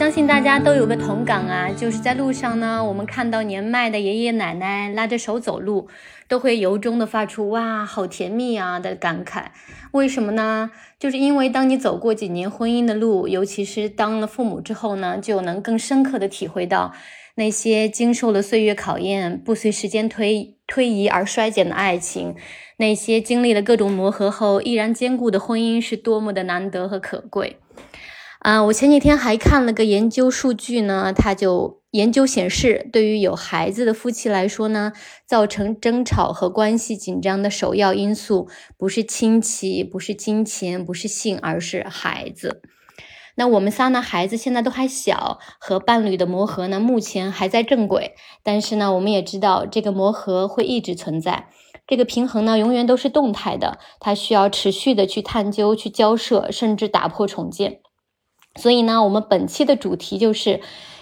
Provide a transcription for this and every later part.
相信大家都有个同感啊，就是在路上呢，我们看到年迈的爷爷奶奶拉着手走路，都会由衷的发出“哇，好甜蜜啊”的感慨。为什么呢？就是因为当你走过几年婚姻的路，尤其是当了父母之后呢，就能更深刻的体会到那些经受了岁月考验、不随时间推推移而衰减的爱情，那些经历了各种磨合后依然坚固的婚姻是多么的难得和可贵。啊，我前几天还看了个研究数据呢，它就研究显示，对于有孩子的夫妻来说呢，造成争吵和关系紧张的首要因素不是亲戚，不是金钱，不是性，而是孩子。那我们仨呢，孩子现在都还小，和伴侣的磨合呢，目前还在正轨，但是呢，我们也知道这个磨合会一直存在，这个平衡呢，永远都是动态的，它需要持续的去探究、去交涉，甚至打破重建。所以呢，我们本期的主题就是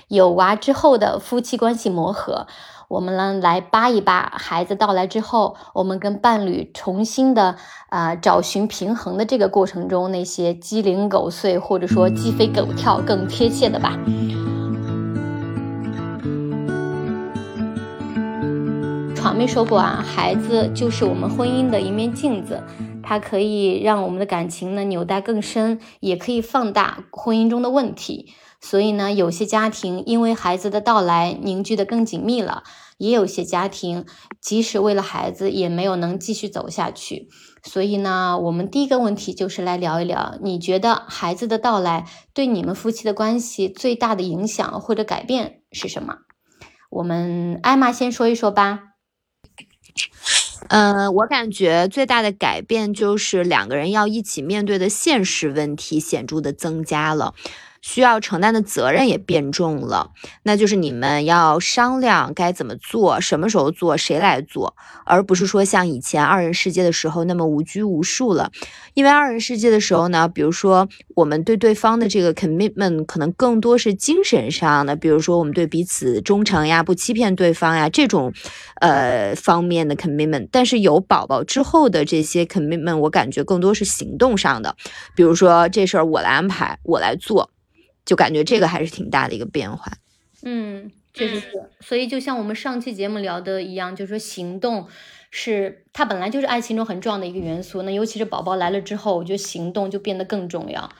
有娃之后的夫妻关系磨合。我们呢来扒一扒孩子到来之后，我们跟伴侣重新的啊找寻平衡的这个过程中那些鸡零狗碎或者说鸡飞狗跳更贴切的吧。闯妹说过啊，孩子就是我们婚姻的一面镜子。它可以让我们的感情呢纽带更深，也可以放大婚姻中的问题。所以呢，有些家庭因为孩子的到来凝聚的更紧密了，也有些家庭即使为了孩子也没有能继续走下去。所以呢，我们第一个问题就是来聊一聊，你觉得孩子的到来对你们夫妻的关系最大的影响或者改变是什么？我们艾玛先说一说吧。嗯，我感觉最大的改变就是两个人要一起面对的现实问题显著的增加了。需要承担的责任也变重了，那就是你们要商量该怎么做，什么时候做，谁来做，而不是说像以前二人世界的时候那么无拘无束了。因为二人世界的时候呢，比如说我们对对方的这个 commitment 可能更多是精神上的，比如说我们对彼此忠诚呀，不欺骗对方呀这种，呃方面的 commitment。但是有宝宝之后的这些 commitment，我感觉更多是行动上的，比如说这事儿我来安排，我来做。就感觉这个还是挺大的一个变化，嗯，确实是。所以就像我们上期节目聊的一样，就是说行动是它本来就是爱情中很重要的一个元素。那尤其是宝宝来了之后，我觉得行动就变得更重要。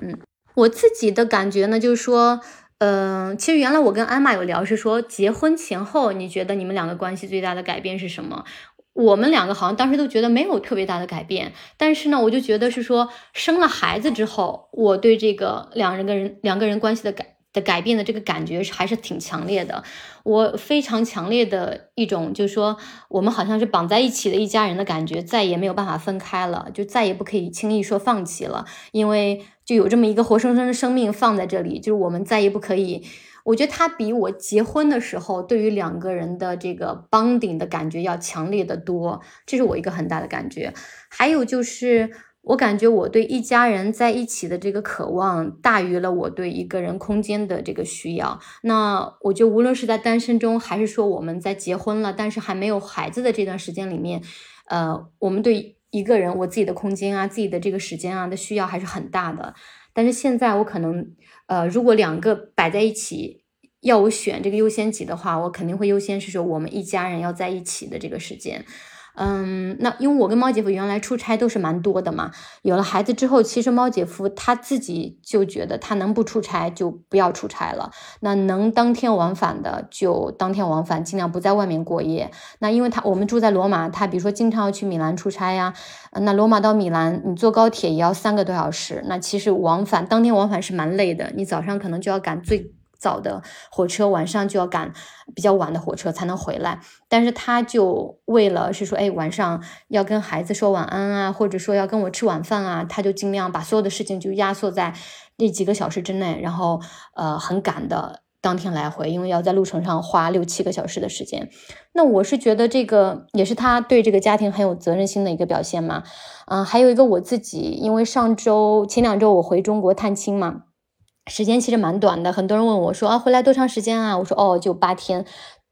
嗯，我自己的感觉呢，就是说，嗯，其实原来我跟安玛有聊，是说结婚前后，你觉得你们两个关系最大的改变是什么？我们两个好像当时都觉得没有特别大的改变，但是呢，我就觉得是说生了孩子之后，我对这个两人跟人两个人关系的改的改变的这个感觉还是挺强烈的。我非常强烈的一种就是说，我们好像是绑在一起的一家人的感觉，再也没有办法分开了，就再也不可以轻易说放弃了，因为就有这么一个活生生的生命放在这里，就是我们再也不可以。我觉得他比我结婚的时候对于两个人的这个帮顶的感觉要强烈的多，这是我一个很大的感觉。还有就是，我感觉我对一家人在一起的这个渴望大于了我对一个人空间的这个需要。那我觉得无论是在单身中，还是说我们在结婚了但是还没有孩子的这段时间里面，呃，我们对一个人我自己的空间啊、自己的这个时间啊的需要还是很大的。但是现在我可能。呃，如果两个摆在一起，要我选这个优先级的话，我肯定会优先是说我们一家人要在一起的这个时间。嗯，那因为我跟猫姐夫原来出差都是蛮多的嘛，有了孩子之后，其实猫姐夫他自己就觉得他能不出差就不要出差了，那能当天往返的就当天往返，尽量不在外面过夜。那因为他我们住在罗马，他比如说经常要去米兰出差呀，那罗马到米兰你坐高铁也要三个多小时，那其实往返当天往返是蛮累的，你早上可能就要赶最。早的火车，晚上就要赶比较晚的火车才能回来。但是他就为了是说，哎，晚上要跟孩子说晚安啊，或者说要跟我吃晚饭啊，他就尽量把所有的事情就压缩在那几个小时之内，然后呃很赶的当天来回，因为要在路程上花六七个小时的时间。那我是觉得这个也是他对这个家庭很有责任心的一个表现嘛。嗯，还有一个我自己，因为上周前两周我回中国探亲嘛。时间其实蛮短的，很多人问我说啊，回来多长时间啊？我说哦，就八天。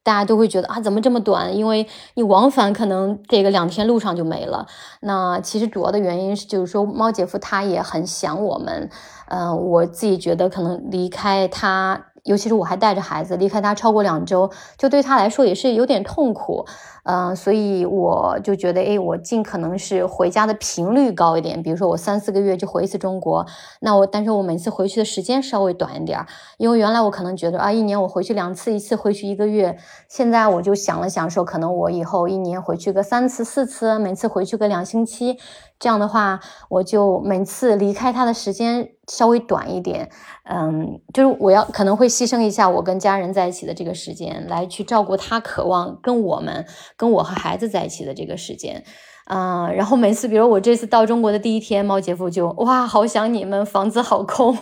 大家都会觉得啊，怎么这么短？因为你往返可能这个两天路上就没了。那其实主要的原因是，就是说猫姐夫他也很想我们。嗯，我自己觉得可能离开他。尤其是我还带着孩子离开他超过两周，就对他来说也是有点痛苦，嗯，所以我就觉得，哎，我尽可能是回家的频率高一点，比如说我三四个月就回一次中国，那我但是我每次回去的时间稍微短一点，因为原来我可能觉得啊，一年我回去两次，一次回去一个月，现在我就想了想说，可能我以后一年回去个三次四次，每次回去个两星期。这样的话，我就每次离开他的时间稍微短一点，嗯，就是我要可能会牺牲一下我跟家人在一起的这个时间，来去照顾他渴望跟我们、跟我和孩子在一起的这个时间，嗯，然后每次，比如我这次到中国的第一天，猫姐夫就哇，好想你们，房子好空，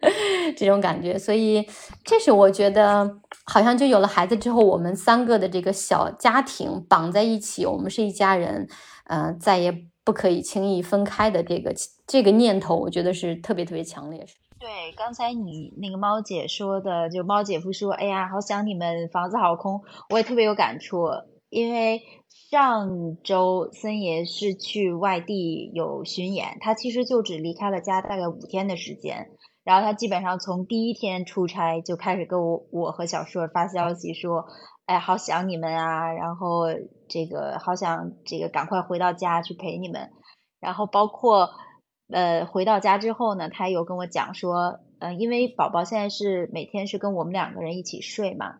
这种感觉，所以这是我觉得好像就有了孩子之后，我们三个的这个小家庭绑在一起，我们是一家人，嗯，再也。不可以轻易分开的这个这个念头，我觉得是特别特别强烈。对，刚才你那个猫姐说的，就猫姐夫说：“哎呀，好想你们，房子好空。”我也特别有感触，因为上周森爷是去外地有巡演，他其实就只离开了家大概五天的时间，然后他基本上从第一天出差就开始跟我我和小硕发消息说。哎，好想你们啊！然后这个好想这个赶快回到家去陪你们。然后包括呃回到家之后呢，他有跟我讲说，嗯，因为宝宝现在是每天是跟我们两个人一起睡嘛，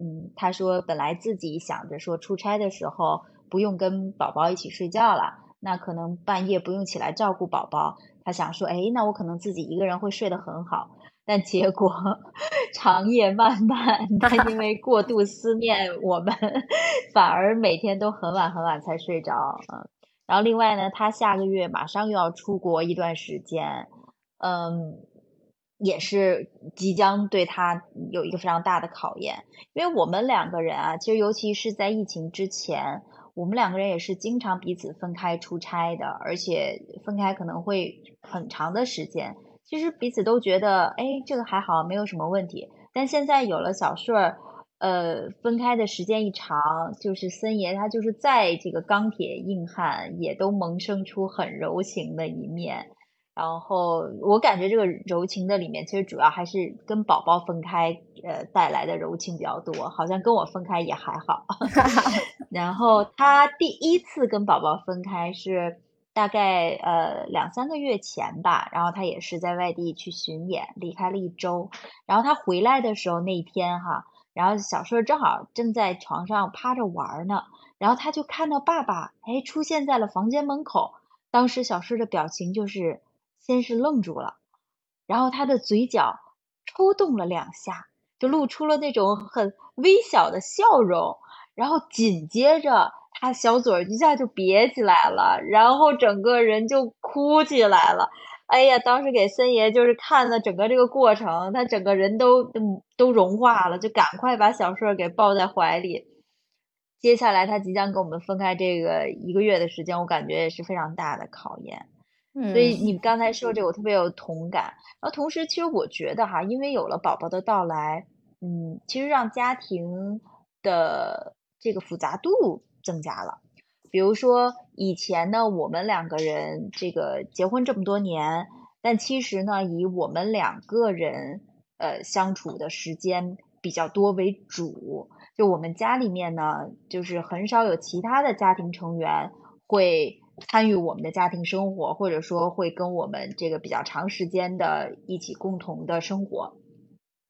嗯，他说本来自己想着说出差的时候不用跟宝宝一起睡觉了，那可能半夜不用起来照顾宝宝，他想说，哎，那我可能自己一个人会睡得很好。但结果 长夜漫漫，他 因为过度思念我们，反而每天都很晚很晚才睡着。嗯，然后另外呢，他下个月马上又要出国一段时间，嗯，也是即将对他有一个非常大的考验。因为我们两个人啊，其实尤其是在疫情之前，我们两个人也是经常彼此分开出差的，而且分开可能会很长的时间。其实彼此都觉得，哎，这个还好，没有什么问题。但现在有了小顺儿，呃，分开的时间一长，就是森爷他就是再这个钢铁硬汉，也都萌生出很柔情的一面。然后我感觉这个柔情的里面，其实主要还是跟宝宝分开，呃，带来的柔情比较多。好像跟我分开也还好。然后他第一次跟宝宝分开是。大概呃两三个月前吧，然后他也是在外地去巡演，离开了一周。然后他回来的时候那一天哈，然后小顺正好正在床上趴着玩呢，然后他就看到爸爸哎出现在了房间门口。当时小顺的表情就是先是愣住了，然后他的嘴角抽动了两下，就露出了那种很微小的笑容，然后紧接着。他小嘴一下就瘪起来了，然后整个人就哭起来了。哎呀，当时给森爷就是看的整个这个过程，他整个人都都融化了，就赶快把小顺给抱在怀里。接下来他即将跟我们分开这个一个月的时间，我感觉也是非常大的考验。所以你刚才说这个，我特别有同感。然后同时，其实我觉得哈，因为有了宝宝的到来，嗯，其实让家庭的这个复杂度。增加了，比如说以前呢，我们两个人这个结婚这么多年，但其实呢，以我们两个人呃相处的时间比较多为主。就我们家里面呢，就是很少有其他的家庭成员会参与我们的家庭生活，或者说会跟我们这个比较长时间的一起共同的生活。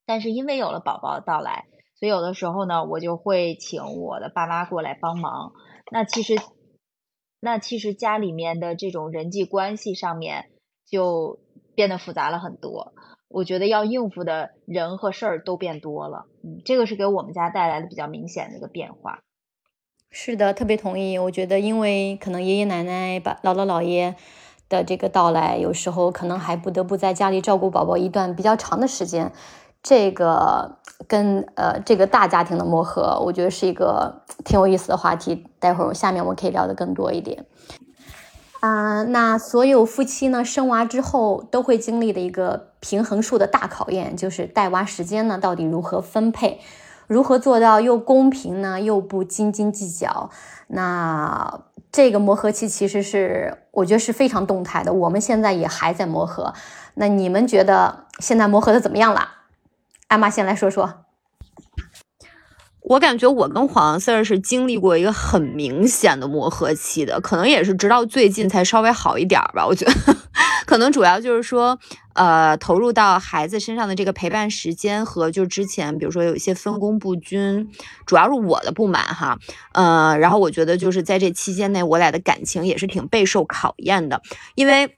但是因为有了宝宝的到来。所以有的时候呢，我就会请我的爸妈过来帮忙。那其实，那其实家里面的这种人际关系上面就变得复杂了很多。我觉得要应付的人和事儿都变多了。嗯，这个是给我们家带来的比较明显的一个变化。是的，特别同意。我觉得，因为可能爷爷奶奶、把姥姥姥爷的这个到来，有时候可能还不得不在家里照顾宝宝一段比较长的时间。这个跟呃这个大家庭的磨合，我觉得是一个挺有意思的话题。待会儿下面我们可以聊的更多一点。啊，那所有夫妻呢生娃之后都会经历的一个平衡术的大考验，就是带娃时间呢到底如何分配？如何做到又公平呢，又不斤斤计较？那这个磨合期其实是我觉得是非常动态的，我们现在也还在磨合。那你们觉得现在磨合的怎么样了？艾玛先来说说。我感觉我跟黄 Sir 是经历过一个很明显的磨合期的，可能也是直到最近才稍微好一点吧。我觉得 可能主要就是说，呃，投入到孩子身上的这个陪伴时间和就之前，比如说有一些分工不均，主要是我的不满哈。呃，然后我觉得就是在这期间内，我俩的感情也是挺备受考验的，因为。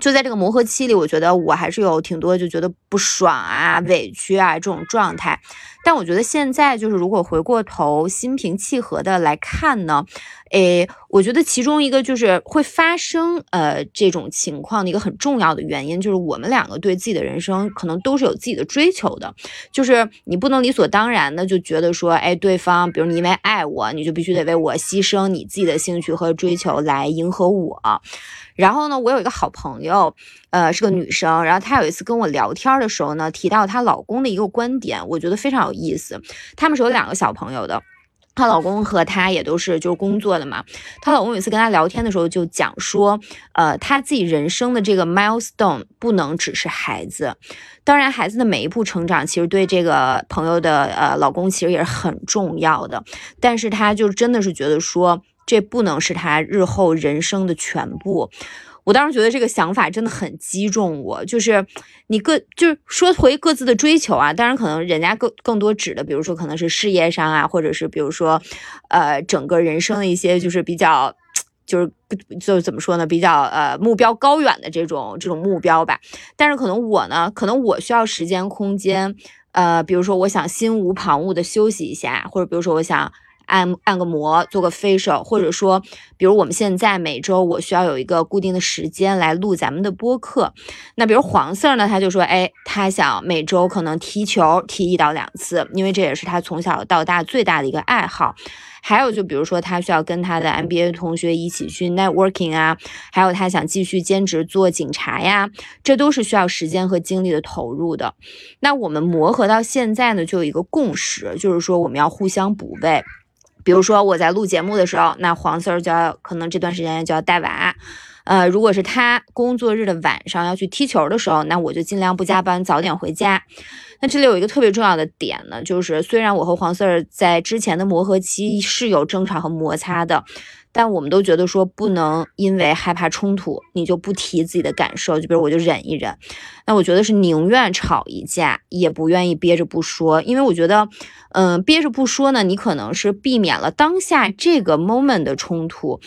就在这个磨合期里，我觉得我还是有挺多就觉得不爽啊、委屈啊这种状态。但我觉得现在就是如果回过头心平气和的来看呢，诶，我觉得其中一个就是会发生呃这种情况的一个很重要的原因，就是我们两个对自己的人生可能都是有自己的追求的，就是你不能理所当然的就觉得说，哎，对方比如你因为爱我，你就必须得为我牺牲你自己的兴趣和追求来迎合我。然后呢，我有一个好朋友，呃，是个女生。然后她有一次跟我聊天的时候呢，提到她老公的一个观点，我觉得非常有意思。他们是有两个小朋友的，她老公和她也都是就是工作的嘛。她老公有一次跟她聊天的时候就讲说，呃，她自己人生的这个 milestone 不能只是孩子。当然，孩子的每一步成长，其实对这个朋友的呃老公其实也是很重要的。但是她就真的是觉得说。这不能是他日后人生的全部。我当时觉得这个想法真的很击中我，就是你各就是说回各自的追求啊，当然可能人家更更多指的，比如说可能是事业上啊，或者是比如说，呃，整个人生的一些就是比较，就是就怎么说呢，比较呃目标高远的这种这种目标吧。但是可能我呢，可能我需要时间空间，呃，比如说我想心无旁骛的休息一下，或者比如说我想。按按个摩，做个 facial，或者说，比如我们现在每周我需要有一个固定的时间来录咱们的播客。那比如黄 Sir 呢，他就说，哎，他想每周可能踢球踢一到两次，因为这也是他从小到大最大的一个爱好。还有就比如说他需要跟他的 MBA 同学一起去 networking 啊，还有他想继续兼职做警察呀，这都是需要时间和精力的投入的。那我们磨合到现在呢，就有一个共识，就是说我们要互相补位。比如说我在录节目的时候，那黄 Sir 就要可能这段时间就要带娃，呃，如果是他工作日的晚上要去踢球的时候，那我就尽量不加班，早点回家。那这里有一个特别重要的点呢，就是虽然我和黄 Sir 在之前的磨合期是有争吵和摩擦的。但我们都觉得说不能因为害怕冲突，你就不提自己的感受，就比如我就忍一忍。那我觉得是宁愿吵一架，也不愿意憋着不说，因为我觉得，嗯，憋着不说呢，你可能是避免了当下这个 moment 的冲突，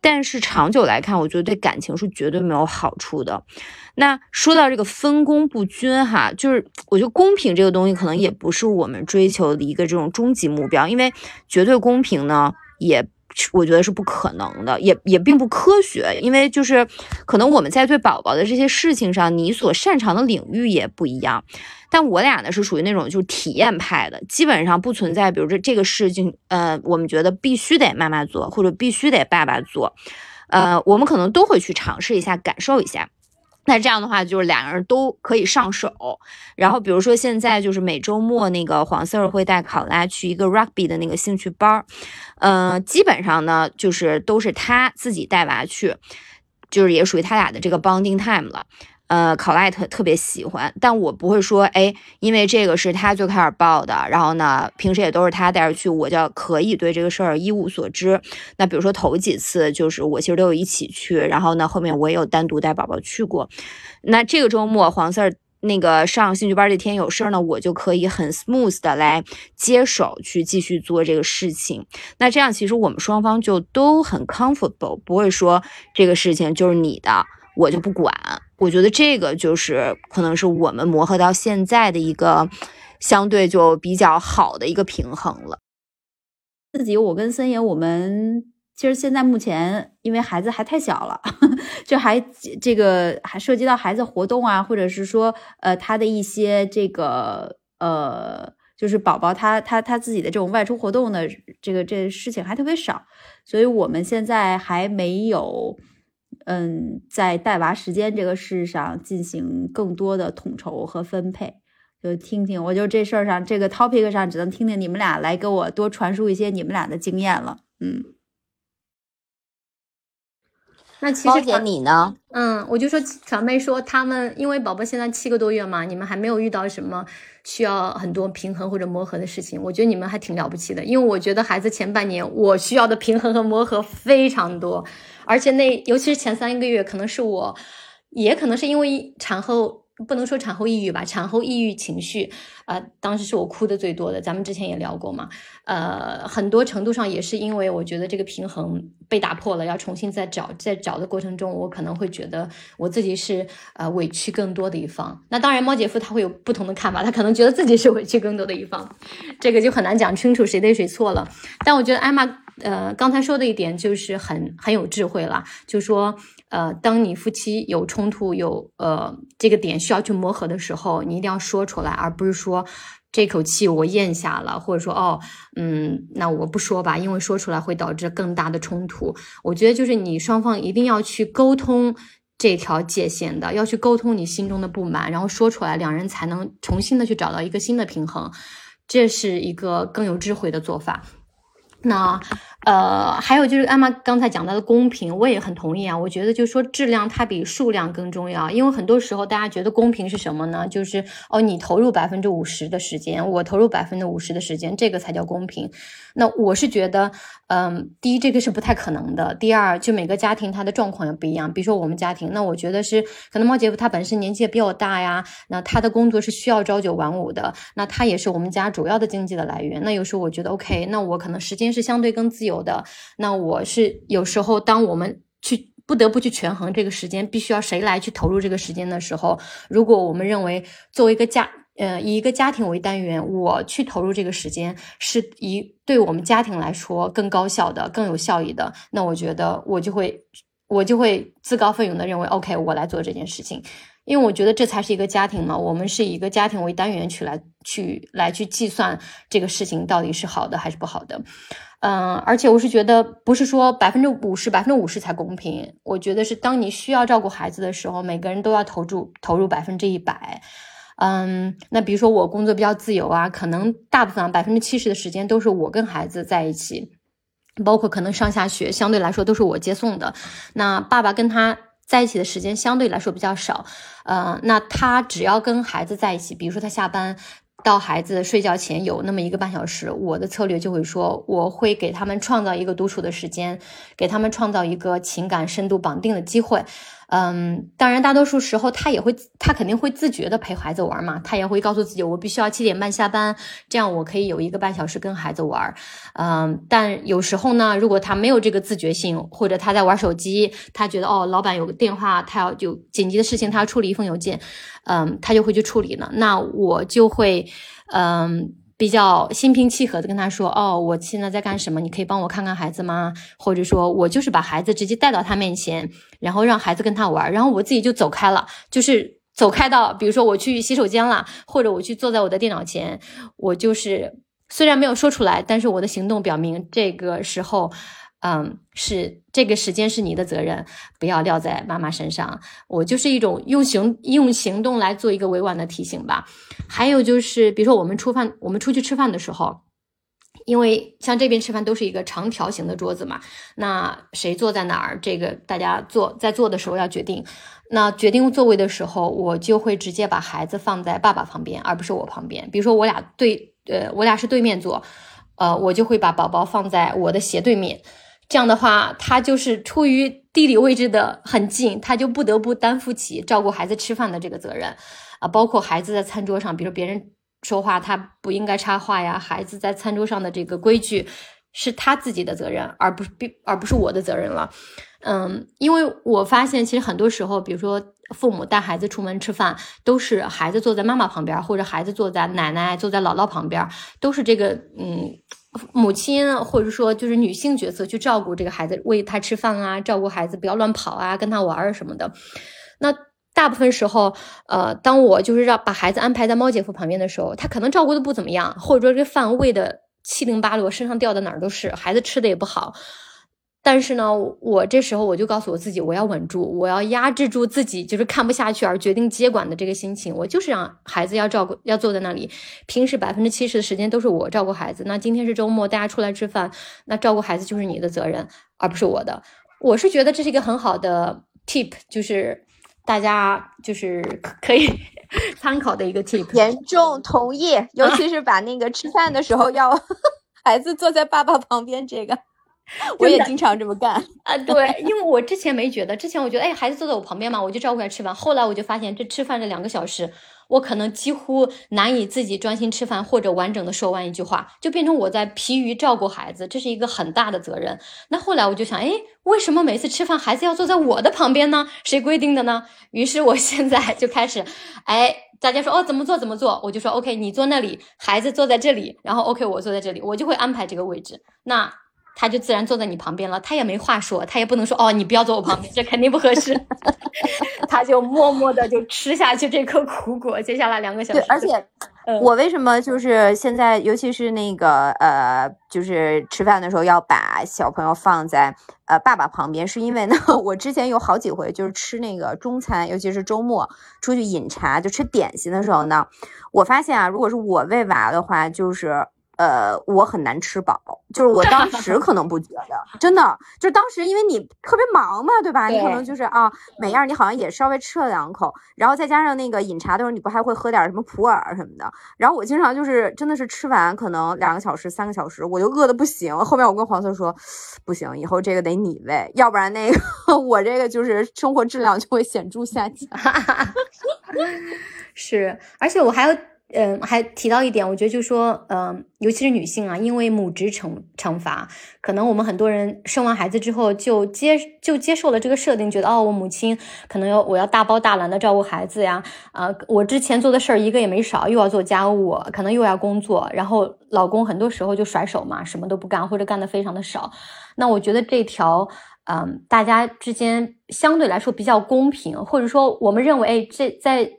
但是长久来看，我觉得对感情是绝对没有好处的。那说到这个分工不均哈，就是我觉得公平这个东西可能也不是我们追求的一个这种终极目标，因为绝对公平呢也。我觉得是不可能的，也也并不科学，因为就是可能我们在对宝宝的这些事情上，你所擅长的领域也不一样。但我俩呢是属于那种就是体验派的，基本上不存在，比如说这个事情，呃，我们觉得必须得妈妈做，或者必须得爸爸做，呃，我们可能都会去尝试一下，感受一下。那这样的话，就是两个人都可以上手。然后，比如说现在就是每周末那个黄 Sir 会带考拉去一个 rugby 的那个兴趣班儿，嗯，基本上呢就是都是他自己带娃去，就是也属于他俩的这个 bonding time 了。呃，考拉特特别喜欢，但我不会说，哎，因为这个是他最开始报的，然后呢，平时也都是他带着去，我就可以对这个事儿一无所知。那比如说头几次，就是我其实都有一起去，然后呢，后面我也有单独带宝宝去过。那这个周末黄 Sir 那个上兴趣班这天有事儿呢，我就可以很 smooth 的来接手去继续做这个事情。那这样其实我们双方就都很 comfortable，不会说这个事情就是你的。我就不管，我觉得这个就是可能是我们磨合到现在的一个相对就比较好的一个平衡了。自己，我跟森爷，我们其实现在目前因为孩子还太小了，就还这个还涉及到孩子活动啊，或者是说呃他的一些这个呃就是宝宝他他他自己的这种外出活动的这个这事情还特别少，所以我们现在还没有。嗯，在带娃时间这个事上进行更多的统筹和分配，就听听，我就这事儿上这个 topic 上，只能听听你们俩来给我多传输一些你们俩的经验了。嗯，那其实姐你呢？嗯，我就说小妹说他们，因为宝宝现在七个多月嘛，你们还没有遇到什么需要很多平衡或者磨合的事情，我觉得你们还挺了不起的。因为我觉得孩子前半年我需要的平衡和磨合非常多，而且那尤其是前三个月，可能是我，也可能是因为产后。不能说产后抑郁吧，产后抑郁情绪，呃，当时是我哭的最多的。咱们之前也聊过嘛，呃，很多程度上也是因为我觉得这个平衡被打破了，要重新再找，在找的过程中，我可能会觉得我自己是呃委屈更多的一方。那当然，猫姐夫他会有不同的看法，他可能觉得自己是委屈更多的一方，这个就很难讲清楚谁对谁错了。但我觉得艾玛呃刚才说的一点就是很很有智慧了，就说。呃，当你夫妻有冲突、有呃这个点需要去磨合的时候，你一定要说出来，而不是说这口气我咽下了，或者说哦，嗯，那我不说吧，因为说出来会导致更大的冲突。我觉得就是你双方一定要去沟通这条界限的，要去沟通你心中的不满，然后说出来，两人才能重新的去找到一个新的平衡，这是一个更有智慧的做法。那。呃，还有就是艾玛刚才讲到的公平，我也很同意啊。我觉得就是说质量它比数量更重要，因为很多时候大家觉得公平是什么呢？就是哦，你投入百分之五十的时间，我投入百分之五十的时间，这个才叫公平。那我是觉得，嗯，第一这个是不太可能的。第二，就每个家庭它的状况也不一样。比如说我们家庭，那我觉得是可能猫姐夫他本身年纪也比较大呀，那他的工作是需要朝九晚五的，那他也是我们家主要的经济的来源。那有时候我觉得 OK，那我可能时间是相对更自由。有的，那我是有时候，当我们去不得不去权衡这个时间，必须要谁来去投入这个时间的时候，如果我们认为作为一个家，呃，以一个家庭为单元，我去投入这个时间是以对我们家庭来说更高效的、更有效益的，那我觉得我就会，我就会自告奋勇的认为，OK，我来做这件事情。因为我觉得这才是一个家庭嘛，我们是以一个家庭为单元去来去来去计算这个事情到底是好的还是不好的，嗯，而且我是觉得不是说百分之五十百分之五十才公平，我觉得是当你需要照顾孩子的时候，每个人都要投注投入百分之一百，嗯，那比如说我工作比较自由啊，可能大部分百分之七十的时间都是我跟孩子在一起，包括可能上下学相对来说都是我接送的，那爸爸跟他。在一起的时间相对来说比较少，呃，那他只要跟孩子在一起，比如说他下班到孩子睡觉前有那么一个半小时，我的策略就会说，我会给他们创造一个独处的时间，给他们创造一个情感深度绑定的机会。嗯，当然，大多数时候他也会，他肯定会自觉的陪孩子玩嘛，他也会告诉自己，我必须要七点半下班，这样我可以有一个半小时跟孩子玩。嗯，但有时候呢，如果他没有这个自觉性，或者他在玩手机，他觉得哦，老板有个电话，他要有紧急的事情，他要处理一封邮件，嗯，他就会去处理了。那我就会，嗯。比较心平气和的跟他说：“哦，我现在在干什么？你可以帮我看看孩子吗？或者说，我就是把孩子直接带到他面前，然后让孩子跟他玩，然后我自己就走开了，就是走开到，比如说我去洗手间了，或者我去坐在我的电脑前，我就是虽然没有说出来，但是我的行动表明这个时候。”嗯，是这个时间是你的责任，不要撂在妈妈身上。我就是一种用行用行动来做一个委婉的提醒吧。还有就是，比如说我们出饭，我们出去吃饭的时候，因为像这边吃饭都是一个长条形的桌子嘛，那谁坐在哪儿，这个大家坐在坐的时候要决定。那决定座位的时候，我就会直接把孩子放在爸爸旁边，而不是我旁边。比如说我俩对，呃，我俩是对面坐，呃，我就会把宝宝放在我的斜对面。这样的话，他就是出于地理位置的很近，他就不得不担负起照顾孩子吃饭的这个责任，啊，包括孩子在餐桌上，比如别人说话，他不应该插话呀。孩子在餐桌上的这个规矩是他自己的责任，而不是并而不是我的责任了。嗯，因为我发现，其实很多时候，比如说父母带孩子出门吃饭，都是孩子坐在妈妈旁边，或者孩子坐在奶奶、坐在姥姥旁边，都是这个嗯。母亲或者说就是女性角色去照顾这个孩子，喂他吃饭啊，照顾孩子不要乱跑啊，跟他玩儿什么的。那大部分时候，呃，当我就是让把孩子安排在猫姐夫旁边的时候，他可能照顾的不怎么样，或者说这饭喂的七零八落，身上掉的哪儿都是，孩子吃的也不好。但是呢，我这时候我就告诉我自己，我要稳住，我要压制住自己，就是看不下去而决定接管的这个心情。我就是让孩子要照顾，要坐在那里。平时百分之七十的时间都是我照顾孩子。那今天是周末，大家出来吃饭，那照顾孩子就是你的责任，而不是我的。我是觉得这是一个很好的 tip，就是大家就是可以 参考的一个 tip。严重同意，尤其是把那个吃饭的时候要 孩子坐在爸爸旁边这个。我也经常这么干 啊，对，因为我之前没觉得，之前我觉得，哎，孩子坐在我旁边嘛，我就照顾他吃饭。后来我就发现，这吃饭这两个小时，我可能几乎难以自己专心吃饭或者完整的说完一句话，就变成我在疲于照顾孩子，这是一个很大的责任。那后来我就想，哎，为什么每次吃饭孩子要坐在我的旁边呢？谁规定的呢？于是我现在就开始，哎，大家说哦怎么做怎么做，我就说 OK，你坐那里，孩子坐在这里，然后 OK 我坐在这里，我就会安排这个位置。那。他就自然坐在你旁边了，他也没话说，他也不能说哦，你不要坐我旁边，这肯定不合适。他就默默的就吃下去这颗苦果。接下来两个小时，对，而且我为什么就是现在，尤其是那个呃，就是吃饭的时候要把小朋友放在呃爸爸旁边，是因为呢，我之前有好几回就是吃那个中餐，尤其是周末出去饮茶就吃点心的时候呢，我发现啊，如果是我喂娃的话，就是。呃，我很难吃饱，就是我当时可能不觉得，真的，就是当时因为你特别忙嘛，对吧？你可能就是啊，每样你好像也稍微吃了两口，然后再加上那个饮茶的时候，你不还会喝点什么普洱什么的？然后我经常就是真的是吃完可能两个小时、三个小时，我就饿的不行。后面我跟黄色说，不行，以后这个得你喂，要不然那个 我这个就是生活质量就会显著下降。是，而且我还要。嗯，还提到一点，我觉得就说，嗯，尤其是女性啊，因为母职惩惩罚，可能我们很多人生完孩子之后就接就接受了这个设定，觉得哦，我母亲可能要我要大包大揽的照顾孩子呀，啊，我之前做的事儿一个也没少，又要做家务，可能又要工作，然后老公很多时候就甩手嘛，什么都不干或者干的非常的少。那我觉得这条，嗯，大家之间相对来说比较公平，或者说我们认为，哎，这在。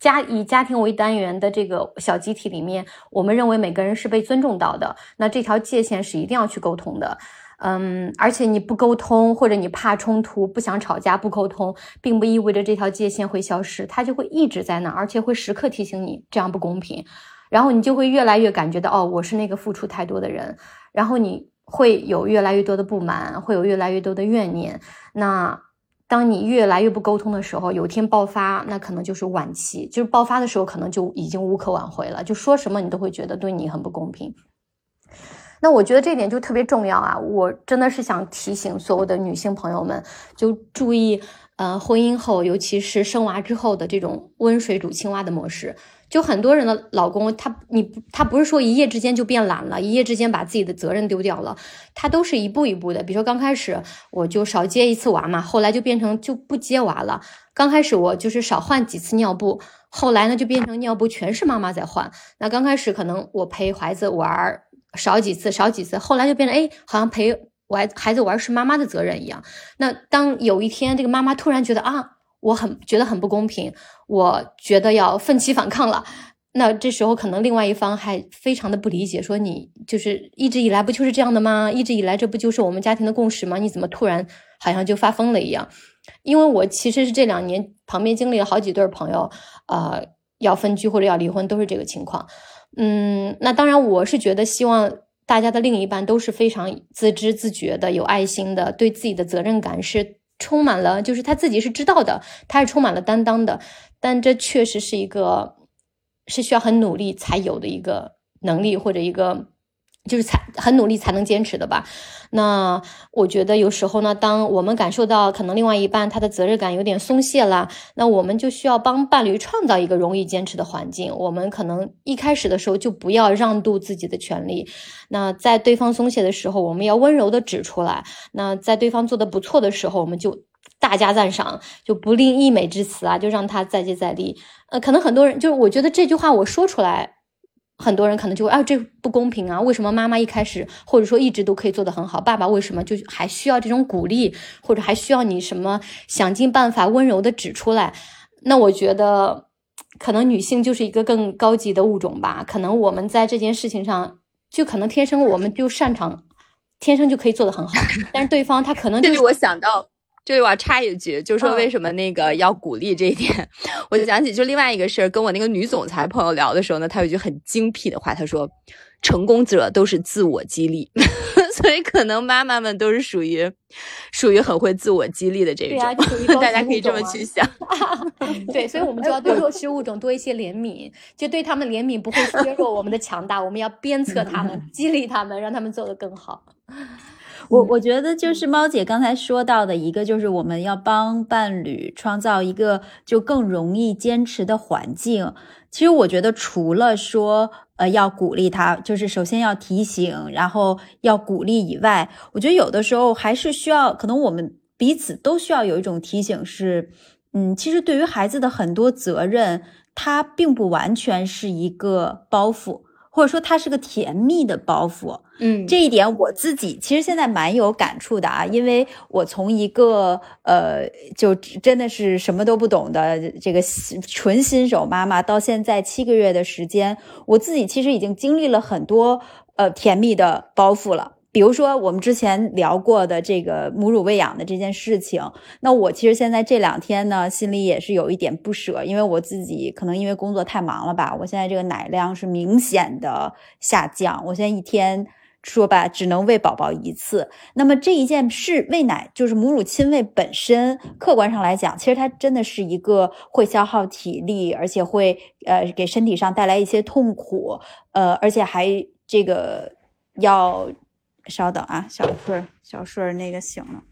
家以家庭为单元的这个小集体里面，我们认为每个人是被尊重到的。那这条界限是一定要去沟通的，嗯，而且你不沟通，或者你怕冲突，不想吵架，不沟通，并不意味着这条界限会消失，它就会一直在那，而且会时刻提醒你这样不公平。然后你就会越来越感觉到，哦，我是那个付出太多的人，然后你会有越来越多的不满，会有越来越多的怨念。那。当你越来越不沟通的时候，有一天爆发，那可能就是晚期。就是爆发的时候，可能就已经无可挽回了。就说什么你都会觉得对你很不公平。那我觉得这点就特别重要啊！我真的是想提醒所有的女性朋友们，就注意，呃，婚姻后，尤其是生娃之后的这种温水煮青蛙的模式。就很多人的老公，他你他不是说一夜之间就变懒了，一夜之间把自己的责任丢掉了，他都是一步一步的。比如说刚开始我就少接一次娃嘛，后来就变成就不接娃了。刚开始我就是少换几次尿布，后来呢就变成尿布全是妈妈在换。那刚开始可能我陪孩子玩少几次少几次，后来就变成哎好像陪孩孩子玩是妈妈的责任一样。那当有一天这个妈妈突然觉得啊。我很觉得很不公平，我觉得要奋起反抗了。那这时候可能另外一方还非常的不理解，说你就是一直以来不就是这样的吗？一直以来这不就是我们家庭的共识吗？你怎么突然好像就发疯了一样？因为我其实是这两年旁边经历了好几对朋友，呃，要分居或者要离婚都是这个情况。嗯，那当然我是觉得希望大家的另一半都是非常自知自觉的、有爱心的，对自己的责任感是。充满了，就是他自己是知道的，他是充满了担当的，但这确实是一个是需要很努力才有的一个能力或者一个。就是才很努力才能坚持的吧？那我觉得有时候呢，当我们感受到可能另外一半他的责任感有点松懈了，那我们就需要帮伴侣创造一个容易坚持的环境。我们可能一开始的时候就不要让渡自己的权利。那在对方松懈的时候，我们要温柔的指出来。那在对方做的不错的时候，我们就大加赞赏，就不吝溢美之词啊，就让他再接再厉。呃，可能很多人就是我觉得这句话我说出来。很多人可能就会啊，这不公平啊！为什么妈妈一开始或者说一直都可以做得很好，爸爸为什么就还需要这种鼓励，或者还需要你什么想尽办法温柔的指出来？那我觉得，可能女性就是一个更高级的物种吧。可能我们在这件事情上，就可能天生我们就擅长天生就可以做得很好，但是对方他可能就是我想到，这里我要插一句，就是说嗯为什么那个要鼓励这一点，我就想起就另外一个事儿，跟我那个女总裁朋友聊的时候呢，她有一句很精辟的话，她说。成功者都是自我激励，所以可能妈妈们都是属于属于很会自我激励的这种，大家可以这么去想。对，所以我们就要对弱势物种多一些怜悯，就对他们怜悯不会削弱我们的强大，我们要鞭策他们，激励他们，让他们做得更好。我我觉得就是猫姐刚才说到的一个，就是我们要帮伴侣创造一个就更容易坚持的环境。其实我觉得除了说呃要鼓励他，就是首先要提醒，然后要鼓励以外，我觉得有的时候还是需要，可能我们彼此都需要有一种提醒是，嗯，其实对于孩子的很多责任，它并不完全是一个包袱，或者说它是个甜蜜的包袱。嗯这一点我自己其实现在蛮有感触的啊，因为我从一个呃，就真的是什么都不懂的这个新纯新手妈妈，到现在七个月的时间，我自己其实已经经历了很多呃甜蜜的包袱了。比如说我们之前聊过的这个母乳喂养的这件事情，那我其实现在这两天呢，心里也是有一点不舍，因为我自己可能因为工作太忙了吧，我现在这个奶量是明显的下降，我现在一天。说吧，只能喂宝宝一次。那么这一件事，喂奶就是母乳亲喂本身，客观上来讲，其实它真的是一个会消耗体力，而且会呃给身体上带来一些痛苦，呃，而且还这个要稍等啊，小顺儿，小顺儿那个醒了，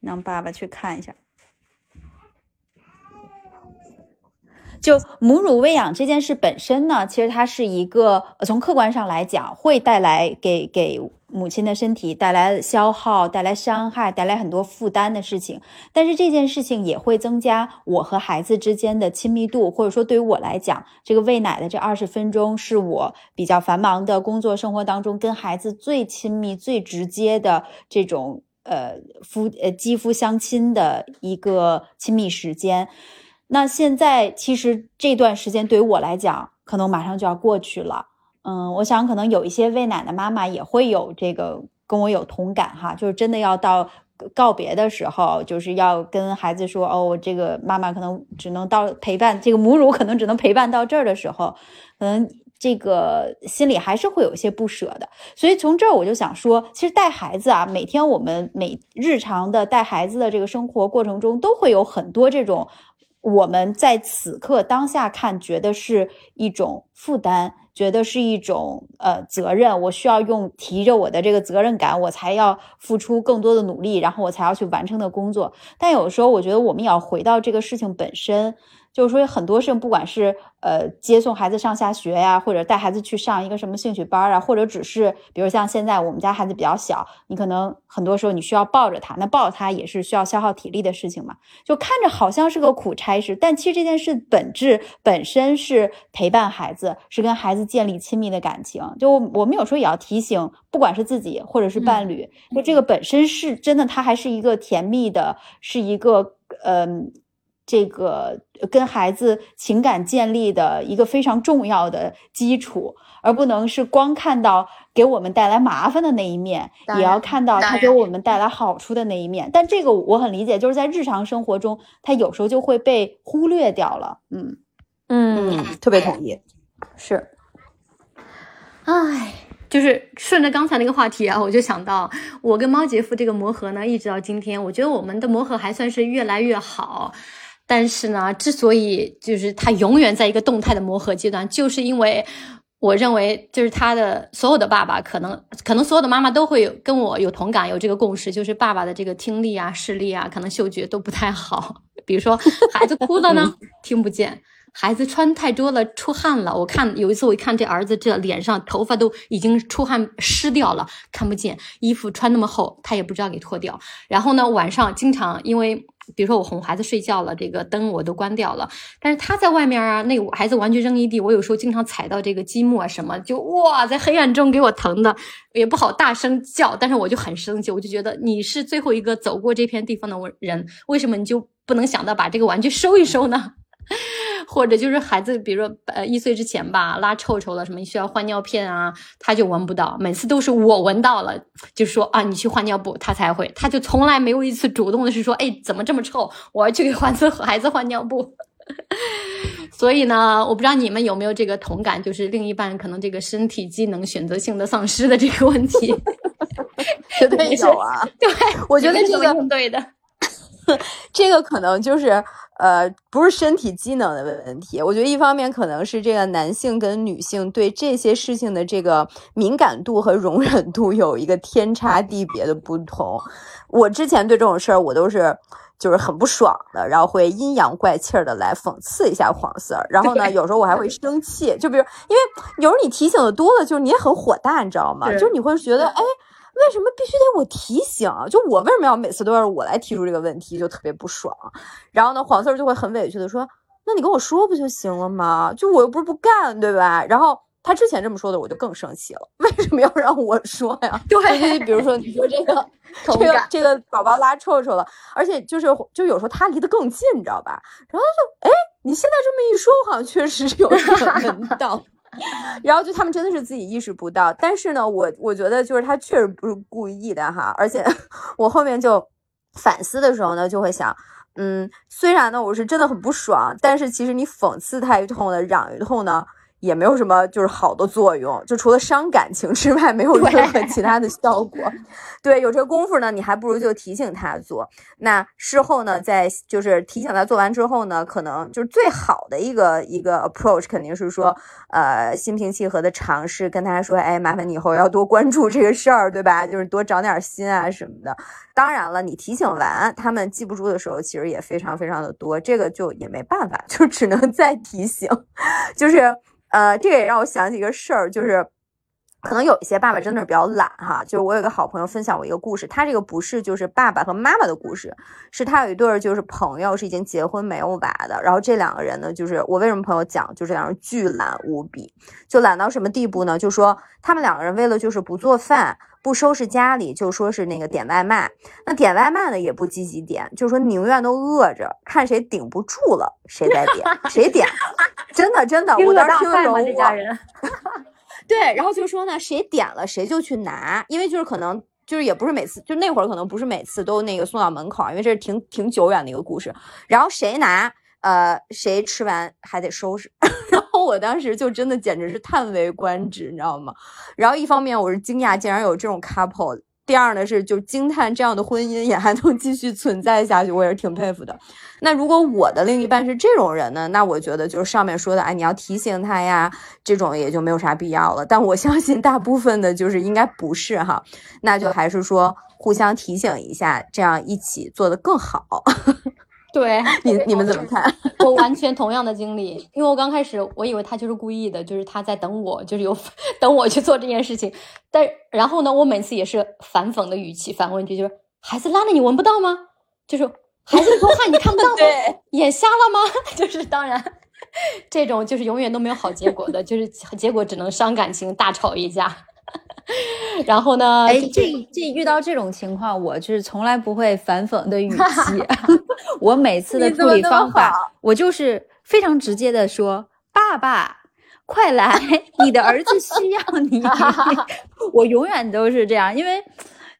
让爸爸去看一下。就母乳喂养这件事本身呢，其实它是一个从客观上来讲，会带来给给母亲的身体带来消耗、带来伤害、带来很多负担的事情。但是这件事情也会增加我和孩子之间的亲密度，或者说对于我来讲，这个喂奶的这二十分钟是我比较繁忙的工作生活当中跟孩子最亲密、最直接的这种呃肤呃肌肤相亲的一个亲密时间。那现在其实这段时间对于我来讲，可能马上就要过去了。嗯，我想可能有一些喂奶的妈妈也会有这个跟我有同感哈，就是真的要到告别的时候，就是要跟孩子说哦，这个妈妈可能只能到陪伴，这个母乳可能只能陪伴到这儿的时候，可能这个心里还是会有一些不舍的。所以从这儿我就想说，其实带孩子啊，每天我们每日常的带孩子的这个生活过程中，都会有很多这种。我们在此刻当下看，觉得是一种负担，觉得是一种呃责任，我需要用提着我的这个责任感，我才要付出更多的努力，然后我才要去完成的工作。但有时候，我觉得我们也要回到这个事情本身，就是说很多事情，不管是呃接送孩子上下学呀，或者带孩子去上一个什么兴趣班啊，或者只是比如像现在我们家孩子比较小，你可能很多时候你需要抱着他，那抱着他也是需要消耗体力的事情嘛。就看着好像是个苦差事，但其实这件事本质本身是陪伴孩子，是跟孩子建立亲密的感情。就我们有时候也要提醒，不管是自己或者是伴侣，就这个本身是真的，它还是一个甜蜜的，是一个嗯。这个跟孩子情感建立的一个非常重要的基础，而不能是光看到给我们带来麻烦的那一面，也要看到他给我们带来好处的那一面。但这个我很理解，就是在日常生活中，他有时候就会被忽略掉了。嗯嗯，特别同意。是，唉。就是顺着刚才那个话题啊，我就想到我跟猫姐夫这个磨合呢，一直到今天，我觉得我们的磨合还算是越来越好。但是呢，之所以就是他永远在一个动态的磨合阶段，就是因为我认为，就是他的所有的爸爸，可能可能所有的妈妈都会有跟我有同感，有这个共识，就是爸爸的这个听力啊、视力啊，可能嗅觉都不太好。比如说孩子哭了呢，听不见。孩子穿太多了，出汗了。我看有一次，我一看这儿子这脸上头发都已经出汗湿掉了，看不见。衣服穿那么厚，他也不知道给脱掉。然后呢，晚上经常因为，比如说我哄孩子睡觉了，这个灯我都关掉了，但是他在外面啊，那个孩子玩具扔一地，我有时候经常踩到这个积木啊什么，就哇，在黑暗中给我疼的，也不好大声叫，但是我就很生气，我就觉得你是最后一个走过这片地方的人，为什么你就不能想到把这个玩具收一收呢？或者就是孩子，比如说呃一岁之前吧，拉臭臭了什么需要换尿片啊，他就闻不到，每次都是我闻到了，就说啊你去换尿布，他才会，他就从来没有一次主动的是说，哎怎么这么臭，我要去给孩子孩子换尿布。所以呢，我不知道你们有没有这个同感，就是另一半可能这个身体机能选择性的丧失的这个问题，绝 对有啊。对，我觉得这个应对的。这个可能就是呃，不是身体机能的问题。我觉得一方面可能是这个男性跟女性对这些事情的这个敏感度和容忍度有一个天差地别的不同。我之前对这种事儿，我都是就是很不爽的，然后会阴阳怪气儿的来讽刺一下黄色儿。然后呢，有时候我还会生气，就比如因为有时候你提醒的多了，就是你也很火大，你知道吗？就是你会觉得哎。为什么必须得我提醒？就我为什么要每次都要我来提出这个问题，就特别不爽。然后呢，黄色就会很委屈的说：“那你跟我说不就行了吗？就我又不是不干，对吧？”然后他之前这么说的，我就更生气了。为什么要让我说呀？对，比如说你说这个 这个这个宝宝拉臭臭了，而且就是就有时候他离得更近，你知道吧？然后就哎，你现在这么一说，我好像确实是有点闻到。然后就他们真的是自己意识不到，但是呢，我我觉得就是他确实不是故意的哈，而且 我后面就反思的时候呢，就会想，嗯，虽然呢我是真的很不爽，但是其实你讽刺他一通的，嚷一通呢。也没有什么就是好的作用，就除了伤感情之外，没有任何其他的效果。对，有这个功夫呢，你还不如就提醒他做。那事后呢，在就是提醒他做完之后呢，可能就是最好的一个一个 approach 肯定是说，呃，心平气和的尝试跟他说，哎，麻烦你以后要多关注这个事儿，对吧？就是多长点心啊什么的。当然了，你提醒完他们记不住的时候，其实也非常非常的多，这个就也没办法，就只能再提醒，就是。呃，这个也让我想起一个事儿，就是可能有一些爸爸真的是比较懒哈。就是我有个好朋友分享我一个故事，他这个不是就是爸爸和妈妈的故事，是他有一对儿就是朋友是已经结婚没有娃的，然后这两个人呢，就是我为什么朋友讲，就这两人巨懒无比，就懒到什么地步呢？就说他们两个人为了就是不做饭。不收拾家里，就说是那个点外卖。那点外卖呢，也不积极点，就说宁愿都饿着，看谁顶不住了，谁再点，谁点。真的真的，我当时听的时候，对，然后就说呢，谁点了谁就去拿，因为就是可能就是也不是每次，就那会儿可能不是每次都那个送到门口，因为这是挺挺久远的一个故事。然后谁拿，呃，谁吃完还得收拾。我当时就真的简直是叹为观止，你知道吗？然后一方面我是惊讶，竟然有这种 couple；第二呢是就惊叹这样的婚姻也还能继续存在下去，我也是挺佩服的。那如果我的另一半是这种人呢？那我觉得就是上面说的，哎，你要提醒他呀，这种也就没有啥必要了。但我相信大部分的就是应该不是哈，那就还是说互相提醒一下，这样一起做得更好。对你你们怎么看？我完全同样的经历，因为我刚开始我以为他就是故意的，就是他在等我，就是有 等我去做这件事情。但然后呢，我每次也是反讽的语气，反问句，就是孩子拉了你闻不到吗？就是孩子多汗你看不到 吗？眼瞎了吗？就是当然，这种就是永远都没有好结果的，就是结果只能伤感情，大吵一架。然后呢？哎，这这遇到这种情况，我就是从来不会反讽的语气。我每次的处理方法，我就是非常直接的说：“爸爸，快来，你的儿子需要你。”我永远都是这样，因为。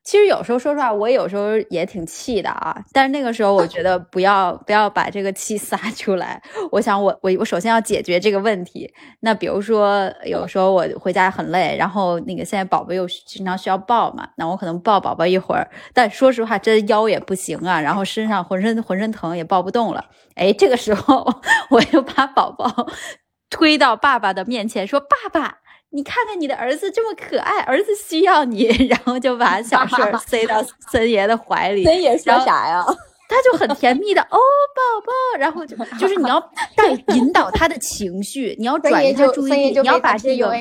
其实有时候说实话，我有时候也挺气的啊。但是那个时候，我觉得不要不要把这个气 撒出来。我想，我我我首先要解决这个问题。那比如说，有时候我回家很累，然后那个现在宝宝又经常需要抱嘛，那我可能抱宝宝一会儿。但说实话，真腰也不行啊，然后身上浑身浑身疼，也抱不动了。哎，这个时候 我就把宝宝 推到爸爸的面前，说：“爸爸。”你看看你的儿子这么可爱，儿子需要你，然后就把小顺塞到 森爷的怀里。森爷说啥呀？他就很甜蜜的 哦，宝宝，然后就 就是你要 带引导他的情绪，你要转移他注意力，你要把这个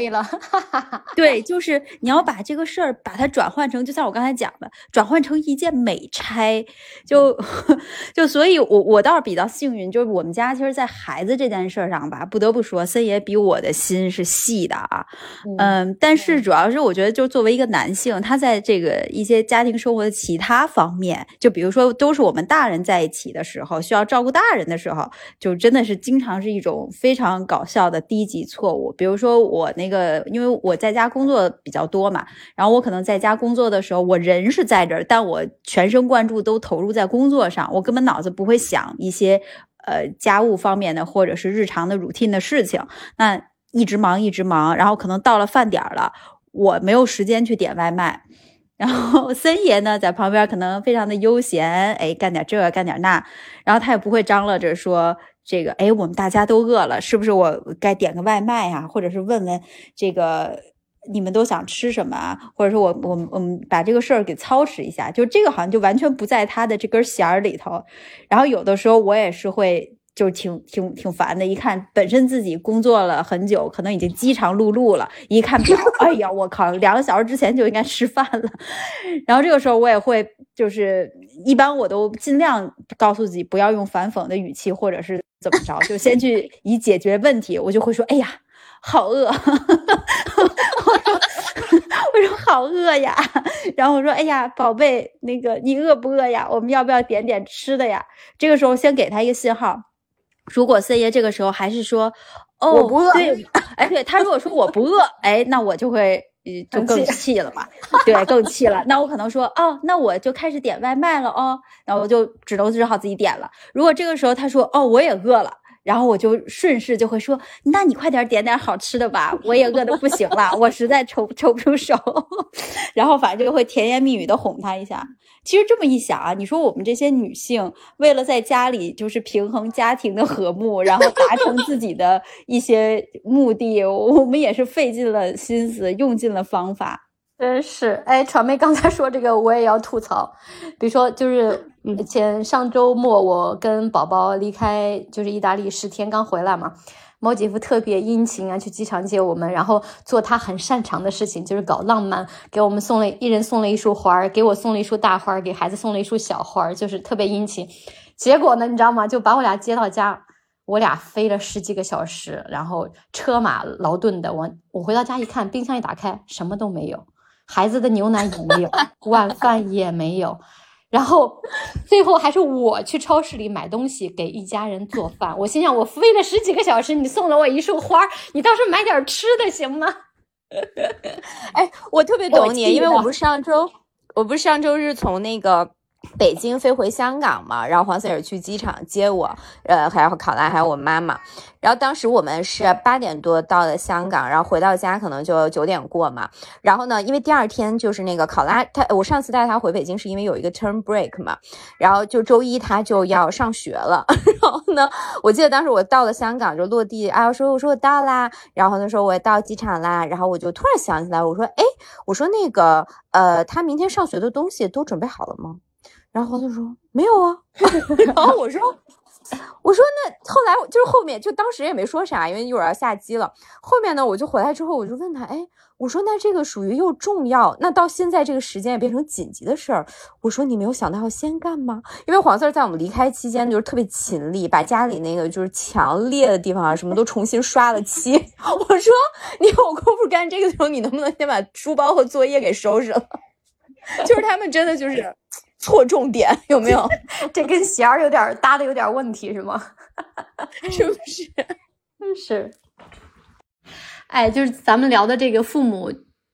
对，就是你要把这个事儿把它转换成，就像我刚才讲的，转换成一件美差，就就所以，我我倒是比较幸运，就是我们家其实，在孩子这件事上吧，不得不说，森爷比我的心是细的啊，嗯，但是主要是我觉得，就作为一个男性，他在这个一些家庭生活的其他方面，就比如说，都是我们大。大人在一起的时候，需要照顾大人的时候，就真的是经常是一种非常搞笑的低级错误。比如说我那个，因为我在家工作比较多嘛，然后我可能在家工作的时候，我人是在这儿，但我全神贯注都投入在工作上，我根本脑子不会想一些呃家务方面的或者是日常的 routine 的事情。那一直忙一直忙，然后可能到了饭点儿了，我没有时间去点外卖。然后 森爷呢，在旁边可能非常的悠闲，哎，干点这干点那，然后他也不会张罗着说这个，哎，我们大家都饿了，是不是我该点个外卖啊？或者是问问这个你们都想吃什么啊？或者说我我我们把这个事儿给操持一下，就这个好像就完全不在他的这根弦儿里头。然后有的时候我也是会。就挺挺挺烦的，一看本身自己工作了很久，可能已经饥肠辘辘了，一看表，哎呀，我靠，两个小时之前就应该吃饭了。然后这个时候我也会，就是一般我都尽量告诉自己不要用反讽的语气，或者是怎么着，就先去 以解决问题。我就会说，哎呀，好饿，我说我说好饿呀。然后我说，哎呀，宝贝，那个你饿不饿呀？我们要不要点点吃的呀？这个时候先给他一个信号。如果森爷这个时候还是说，哦，我不饿，对，哎，对他如果说我不饿，哎，那我就会就更气了嘛，对，更气了。那我可能说，哦，那我就开始点外卖了哦，那我就只能只好自己点了。如果这个时候他说，哦，我也饿了。然后我就顺势就会说，那你快点点点好吃的吧，我也饿的不行了，我实在抽抽不出手。然后反正就会甜言蜜语的哄他一下。其实这么一想啊，你说我们这些女性为了在家里就是平衡家庭的和睦，然后达成自己的一些目的，我们也是费尽了心思，用尽了方法。真是，哎，传媒刚才说这个，我也要吐槽。比如说，就是前上周末，我跟宝宝离开就是意大利十天，刚回来嘛。猫姐夫特别殷勤啊，去机场接我们，然后做他很擅长的事情，就是搞浪漫，给我们送了一人送了一束花儿，给我送了一束大花儿，给孩子送了一束小花儿，就是特别殷勤。结果呢，你知道吗？就把我俩接到家，我俩飞了十几个小时，然后车马劳顿的，我我回到家一看，冰箱一打开，什么都没有。孩子的牛奶也没有，晚饭也没有，然后最后还是我去超市里买东西给一家人做饭。我心想，我飞了十几个小时，你送了我一束花，你倒是买点吃的行吗？哎，我特别懂你，因为我不是上周，我不是上周日从那个。北京飞回香港嘛，然后黄 Sir 去机场接我，呃，还有考拉，还有我妈妈。然后当时我们是八点多到的香港，然后回到家可能就九点过嘛。然后呢，因为第二天就是那个考拉，他我上次带他回北京是因为有一个 term break 嘛，然后就周一他就要上学了。然后呢，我记得当时我到了香港就落地，啊，我说我说我到啦，然后他说我到机场啦，然后我就突然想起来，我说哎，我说那个呃，他明天上学的东西都准备好了吗？然后他说没有啊，然后我说我说那后来就是后面就当时也没说啥，因为一会儿要下机了。后面呢，我就回来之后我就问他，哎，我说那这个属于又重要，那到现在这个时间也变成紧急的事儿。我说你没有想到要先干吗？因为黄四在我们离开期间就是特别勤力，把家里那个就是墙裂的地方啊什么都重新刷了漆。我说你有功夫干这个的时候，你能不能先把书包和作业给收拾了？就是他们真的就是。错重点 有没有？这跟弦儿有点搭的有点问题是吗？是不是？是。哎，就是咱们聊的这个父母。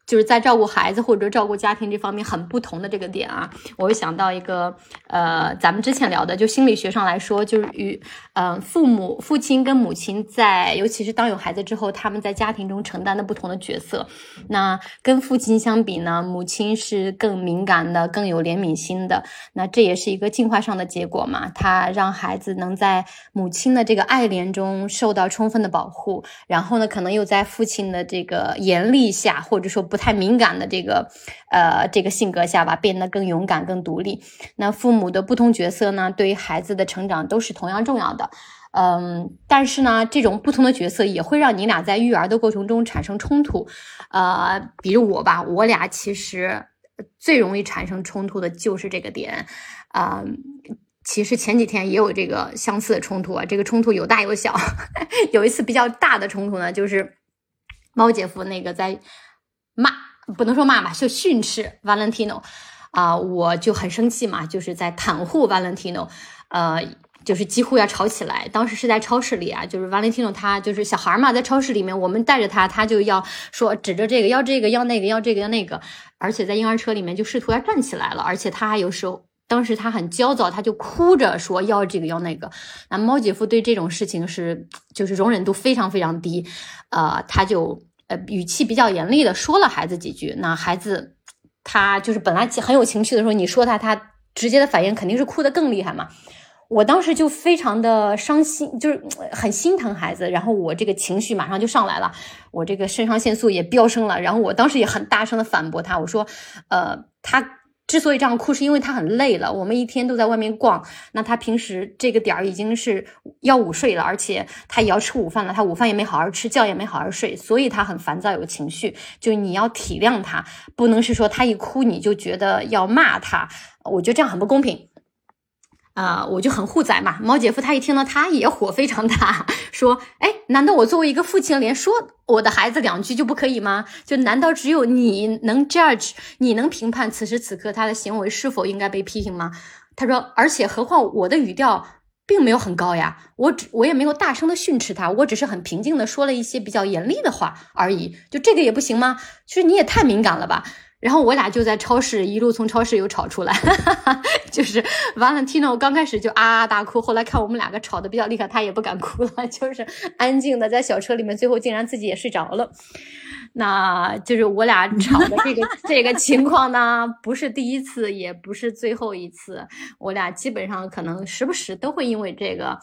就是在照顾孩子或者照顾家庭这方面很不同的这个点啊，我会想到一个，呃，咱们之前聊的，就心理学上来说，就是与，嗯，父母、父亲跟母亲在，尤其是当有孩子之后，他们在家庭中承担的不同的角色。那跟父亲相比呢，母亲是更敏感的，更有怜悯心的。那这也是一个进化上的结果嘛，他让孩子能在母亲的这个爱怜中受到充分的保护，然后呢，可能又在父亲的这个严厉下，或者说不。太敏感的这个，呃，这个性格下吧，变得更勇敢、更独立。那父母的不同角色呢，对于孩子的成长都是同样重要的。嗯，但是呢，这种不同的角色也会让你俩在育儿的过程中产生冲突。呃，比如我吧，我俩其实最容易产生冲突的就是这个点。啊，其实前几天也有这个相似的冲突啊，这个冲突有大有小。有一次比较大的冲突呢，就是猫姐夫那个在。骂不能说骂吧，就训斥 Valentino 啊、我就很生气嘛，就是在袒护 Valentino，呃。就是几乎要吵起来，当时是在超市里啊，就是 Valentino 他就是小孩嘛，在超市里面，我们带着他，他就要说指着这个要这个要那个要这个要那个，而且在婴儿车里面就试图要站起来了，而且他还有时候当时他很焦躁，他就哭着说要这个要那个。那猫姐夫对这种事情是就是容忍度非常非常低，呃，他就呃语气比较严厉的说了孩子几句。那孩子他就是本来很有情绪的时候，你说他，他直接的反应肯定是哭得更厉害嘛。我当时就非常的伤心，就是很心疼孩子，然后我这个情绪马上就上来了，我这个肾上腺素也飙升了，然后我当时也很大声的反驳他，我说，呃，他之所以这样哭，是因为他很累了，我们一天都在外面逛，那他平时这个点儿已经是要午睡了，而且他也要吃午饭了，他午饭也没好好吃，觉也没好好睡，所以他很烦躁，有情绪，就你要体谅他，不能是说他一哭你就觉得要骂他，我觉得这样很不公平。啊、我就很护崽嘛。猫姐夫他一听到，他也火非常大，说：“哎，难道我作为一个父亲，连说我的孩子两句就不可以吗？就难道只有你能 judge，你能评判此时此刻他的行为是否应该被批评吗？”他说：“而且何况我的语调。”并没有很高呀，我只我也没有大声的训斥他，我只是很平静的说了一些比较严厉的话而已。就这个也不行吗？其实你也太敏感了吧。然后我俩就在超市一路从超市又吵出来，就是 Valentino 刚开始就啊啊大哭，后来看我们两个吵得比较厉害，他也不敢哭了，就是安静的在小车里面，最后竟然自己也睡着了。那就是我俩吵的这个 这个情况呢，不是第一次，也不是最后一次，我俩基本上可能时不时都会因为这个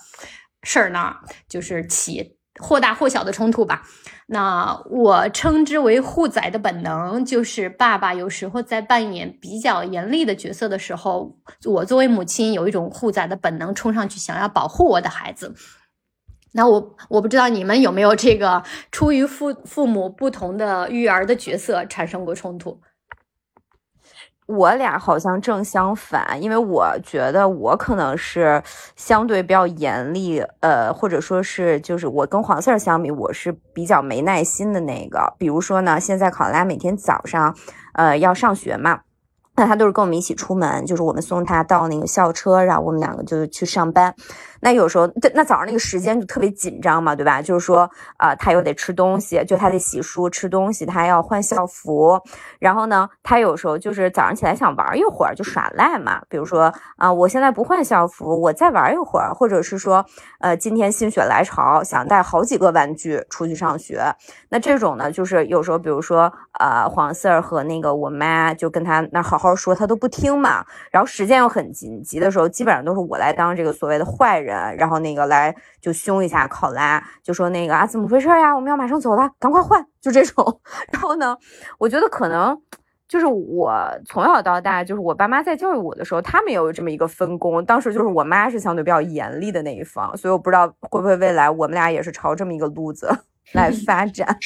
事儿呢，就是起或大或小的冲突吧。那我称之为护崽的本能，就是爸爸有时候在扮演比较严厉的角色的时候，我作为母亲有一种护崽的本能，冲上去想要保护我的孩子。那我我不知道你们有没有这个出于父父母不同的育儿的角色产生过冲突？我俩好像正相反，因为我觉得我可能是相对比较严厉，呃，或者说是就是我跟黄四儿相比，我是比较没耐心的那个。比如说呢，现在考拉每天早上，呃，要上学嘛。那他都是跟我们一起出门，就是我们送他到那个校车，然后我们两个就去上班。那有时候，那早上那个时间就特别紧张嘛，对吧？就是说，呃，他又得吃东西，就他得洗漱、吃东西，他还要换校服。然后呢，他有时候就是早上起来想玩一会儿，就耍赖嘛。比如说，啊、我现在不换校服，我再玩一会儿，或者是说，呃，今天心血来潮，想带好几个玩具出去上学。那这种呢，就是有时候，比如说，呃，黄 Sir 和那个我妈就跟他那好好说，他都不听嘛。然后时间又很紧急的时候，基本上都是我来当这个所谓的坏人，然后那个来就凶一下考拉，就说那个啊怎么回事呀？我们要马上走了，赶快换，就这种。然后呢，我觉得可能。就是我从小到大，就是我爸妈在教育我的时候，他们也有这么一个分工。当时就是我妈是相对比较严厉的那一方，所以我不知道会不会未来我们俩也是朝这么一个路子 来发展。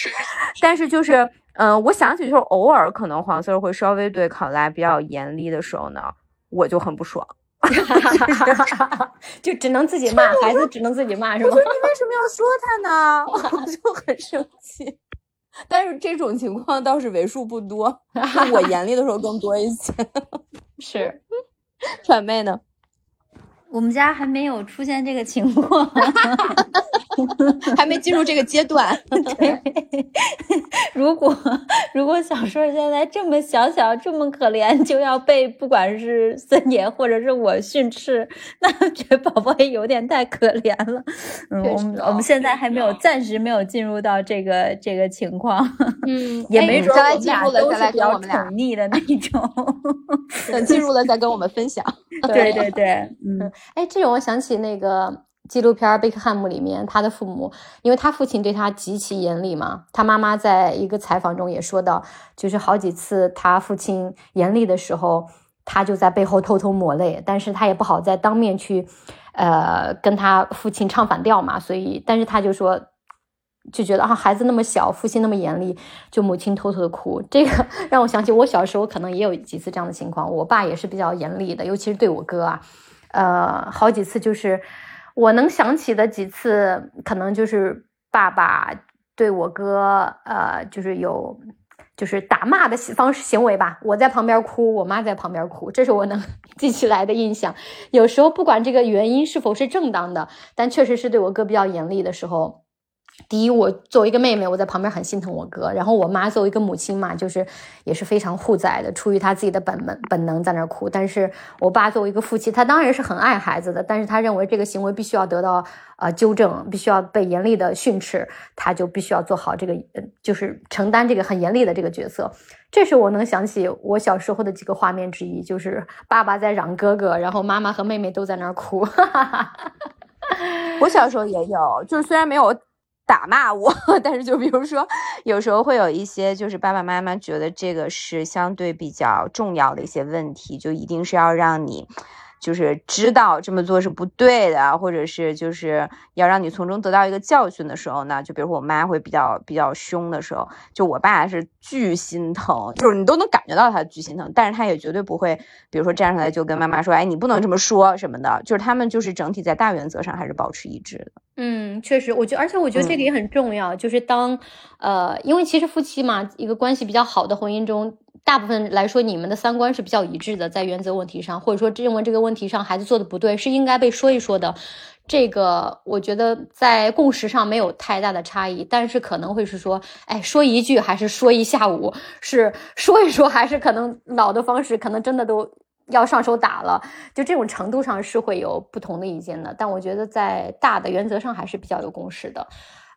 但是就是，嗯、我想起就是偶尔可能黄色会稍微对考拉比较严厉的时候呢，我就很不爽。就只能自己骂 孩子，只能自己骂是吗我说？你为什么要说他呢？我就很生气。但是这种情况倒是为数不多，就我严厉的时候更多一些。是，川妹呢？我们家还没有出现这个情况，还没进入这个阶段。对，如果如果小顺儿现在这么小小这么可怜，就要被不管是森爷或者是我训斥，那觉得宝宝也有点太可怜了。嗯，我们我们现在还没有，暂时没有进入到这个这个情况，嗯，也没准儿我们俩都是比较宠溺的那种。等进入了再跟我们分享。对对对，嗯哎，这让我想起那个纪录片《贝克汉姆》里面，他的父母，因为他父亲对他极其严厉嘛，他妈妈在一个采访中也说到，就是好几次他父亲严厉的时候，他就在背后偷偷抹泪，但是他也不好在当面去，呃，跟他父亲唱反调嘛，所以，但是他就说。就觉得啊，孩子那么小，父亲那么严厉，就母亲偷偷的哭。这个让我想起我小时候可能也有几次这样的情况。我爸也是比较严厉的，尤其是对我哥啊，呃，好几次就是我能想起的几次，可能就是爸爸对我哥，呃，就是有就是打骂的方式行为吧，我在旁边哭，我妈在旁边哭，这是我能 记起来的印象。有时候不管这个原因是否是正当的，但确实是对我哥比较严厉的时候。第一，我作为一个妹妹，我在旁边很心疼我哥。然后我妈作为一个母亲嘛，就是也是非常护崽的，出于她自己的本本本能在那儿哭。但是我爸作为一个父亲，他当然是很爱孩子的，但是他认为这个行为必须要得到呃纠正，必须要被严厉的训斥，他就必须要做好这个，就是承担这个很严厉的这个角色。这是我能想起我小时候的几个画面之一，就是爸爸在嚷哥哥，然后妈妈和妹妹都在那儿哭。我小时候也有，就是虽然没有。打骂我，但是就比如说，有时候会有一些，就是爸爸妈妈觉得这个是相对比较重要的一些问题，就一定是要让你。就是知道这么做是不对的，或者是就是要让你从中得到一个教训的时候呢，就比如说我妈会比较比较凶的时候，就我爸是巨心疼，就是你都能感觉到他巨心疼，但是他也绝对不会，比如说站上来就跟妈妈说，哎，你不能这么说什么的，就是他们就是整体在大原则上还是保持一致的。嗯，确实，我觉得，而且我觉得这个也很重要，就是当呃，因为其实夫妻嘛，一个关系比较好的婚姻中。大部分来说，你们的三观是比较一致的，在原则问题上，或者说认为这个问题上孩子做的不对，是应该被说一说的。这个我觉得在共识上没有太大的差异，但是可能会是说，哎，说一句还是说一下午，是说一说还是可能老的方式，可能真的都要上手打了，就这种程度上是会有不同的意见的。但我觉得在大的原则上还是比较有共识的。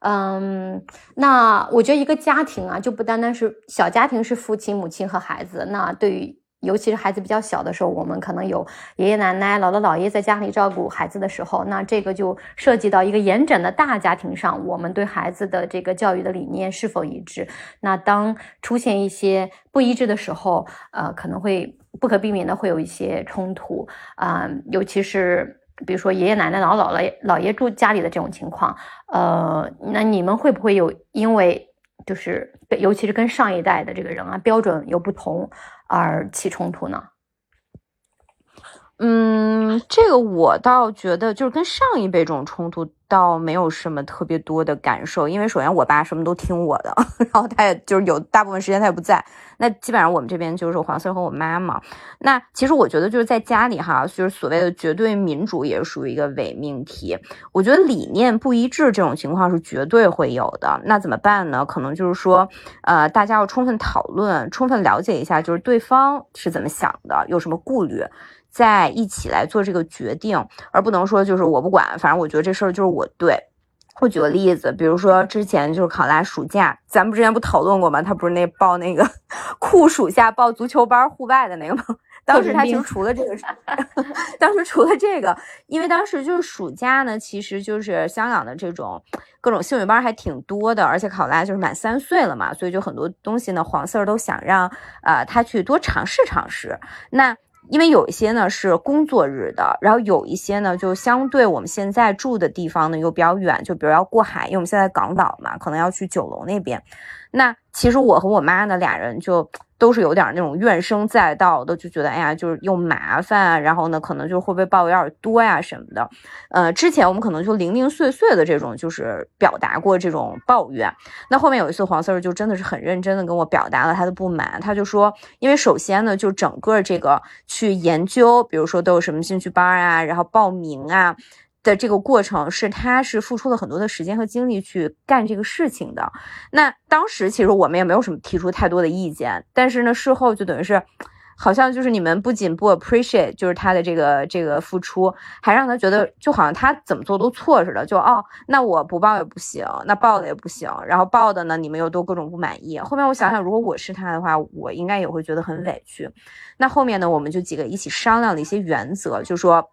嗯，那我觉得一个家庭啊，就不单单是小家庭，是父亲、母亲和孩子。那对于尤其是孩子比较小的时候，我们可能有爷爷奶奶、姥姥姥爷在家里照顾孩子的时候，那这个就涉及到一个严整的大家庭上，我们对孩子的这个教育的理念是否一致。那当出现一些不一致的时候，呃，可能会不可避免的会有一些冲突啊，尤其是。比如说爷爷奶奶、老姥姥、姥爷住家里的这种情况，呃，那你们会不会有因为就是尤其是跟上一代的这个人啊标准有不同而起冲突呢？嗯，这个我倒觉得就是跟上一辈这种冲突。倒没有什么特别多的感受，因为首先我爸什么都听我的，然后他也就是有大部分时间他也不在，那基本上我们这边就是黄色和我妈嘛。那其实我觉得就是在家里哈，就是所谓的绝对民主也属于一个伪命题。我觉得理念不一致这种情况是绝对会有的。那怎么办呢？可能就是说，呃，大家要充分讨论，充分了解一下，就是对方是怎么想的，有什么顾虑。在一起来做这个决定，而不能说就是我不管，反正我觉得这事儿就是我对。我举个例子，比如说之前就是考拉暑假，咱们之前不讨论过吗？他不是那报那个 酷暑假报足球班户外的那个吗？当时他其实除了这个，当时除了这个，因为当时就是暑假呢，其实就是香港的这种各种兴趣班还挺多的，而且考拉就是满三岁了嘛，所以就很多东西呢，黄四儿都想让呃他去多尝试尝试。那因为有一些呢是工作日的，然后有一些呢就相对我们现在住的地方呢又比较远，就比如要过海，因为我们现在港岛嘛，可能要去九龙那边。那其实我和我妈呢俩人就都是有点那种怨声载道的，就觉得哎呀，就是又麻烦，然后呢可能就会不会报有点多呀什么的。呃，之前我们可能就零零碎碎的这种就是表达过这种抱怨。那后面有一次黄四儿就真的是很认真的跟我表达了他的不满，他就说，因为首先呢就整个这个去研究，比如说都有什么兴趣班啊，然后报名啊。的这个过程是，他是付出了很多的时间和精力去干这个事情的。那当时其实我们也没有什么提出太多的意见，但是呢，事后就等于是，好像就是你们不仅不 appreciate，就是他的这个这个付出，还让他觉得就好像他怎么做都错似的。就哦，那我不报也不行，那报了也不行，然后报的呢，你们又都各种不满意。后面我想想，如果我是他的话，我应该也会觉得很委屈。那后面呢，我们就几个一起商量了一些原则，就说。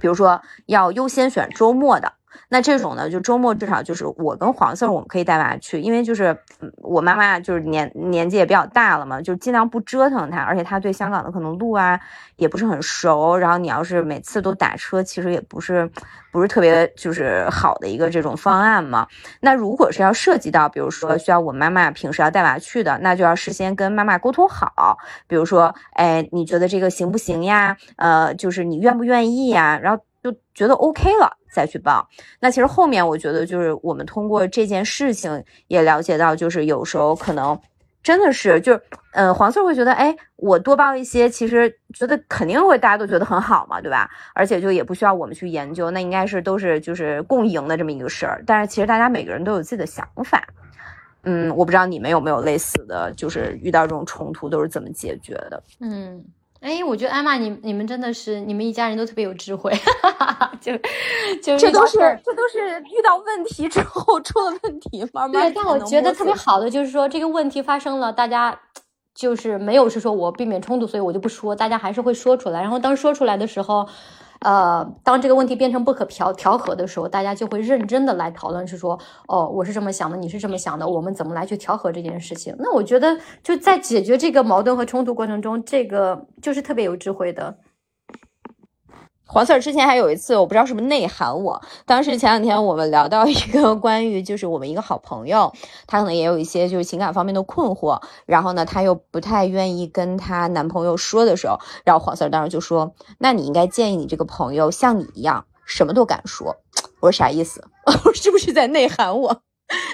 比如说要优先选周末的，那这种呢，就周末至少就是我跟黄色我们可以带娃去，因为就是我妈妈就是年年纪也比较大了嘛，就尽量不折腾她，而且她对香港的可能路啊也不是很熟，然后你要是每次都打车，其实也不是不是特别就是好的一个这种方案嘛。那如果是要涉及到，比如说需要我妈妈平时要带娃去的，那就要事先跟妈妈沟通好，比如说，哎，你觉得这个行不行呀？呃，就是你愿不愿意呀？然后。就觉得 OK 了再去报。那其实后面我觉得就是我们通过这件事情也了解到，就是有时候可能真的是，就是，嗯，黄色会觉得，哎，我多报一些，其实觉得肯定会大家都觉得很好嘛，对吧？而且就也不需要我们去研究，那应该是都是就是共赢的这么一个事儿。但是其实大家每个人都有自己的想法，嗯，我不知道你们有没有类似的，就是遇到这种冲突都是怎么解决的？嗯。哎，我觉得艾玛，你你们真的是，你们一家人都特别有智慧，就就这都是这都是遇到问题之后出了问题，慢慢对。但我觉得特别好的就是说，这个问题发生了，大家就是没有是说我避免冲突，所以我就不说，大家还是会说出来。然后当说出来的时候。呃，当这个问题变成不可调调和的时候，大家就会认真的来讨论，是说，哦，我是这么想的，你是这么想的，我们怎么来去调和这件事情？那我觉得就在解决这个矛盾和冲突过程中，这个就是特别有智慧的。黄 Sir 之前还有一次，我不知道是不是内涵我。当时前两天我们聊到一个 关于，就是我们一个好朋友，她可能也有一些就是情感方面的困惑，然后呢，她又不太愿意跟她男朋友说的时候，然后黄 Sir 当时就说：“那你应该建议你这个朋友像你一样，什么都敢说。”我说啥意思？我是不是在内涵我？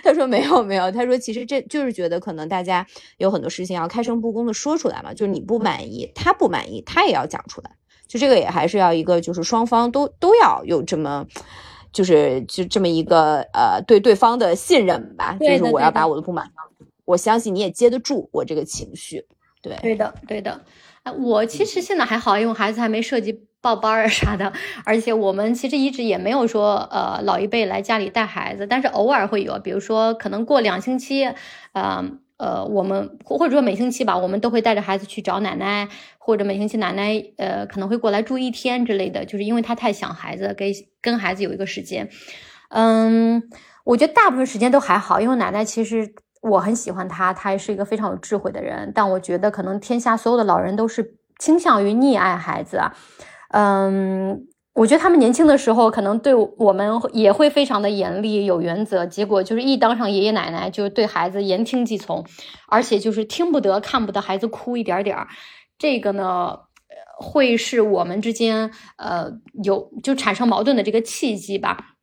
他说没有没有，他说其实这就是觉得可能大家有很多事情要开诚布公的说出来嘛，就是你不满意，他不满意，他也要讲出来。就这个也还是要一个，就是双方都都要有这么，就是就这么一个呃对对方的信任吧。就是我要把我的不满，我相信你也接得住我这个情绪。对，对的，对的。我其实现在还好，因为孩子还没涉及报班儿啥的，而且我们其实一直也没有说呃老一辈来家里带孩子，但是偶尔会有，比如说可能过两星期，嗯。呃，我们或者说每星期吧，我们都会带着孩子去找奶奶，或者每星期奶奶呃可能会过来住一天之类的，就是因为他太想孩子，给跟孩子有一个时间。嗯，我觉得大部分时间都还好，因为奶奶其实我很喜欢她，她也是一个非常有智慧的人。但我觉得可能天下所有的老人都是倾向于溺爱孩子，嗯。我觉得他们年轻的时候可能对我们也会非常的严厉有原则，结果就是一当上爷爷奶奶，就对孩子言听计从，而且就是听不得看不得孩子哭一点点儿，这个呢会是我们之间呃有就产生矛盾的这个契机吧，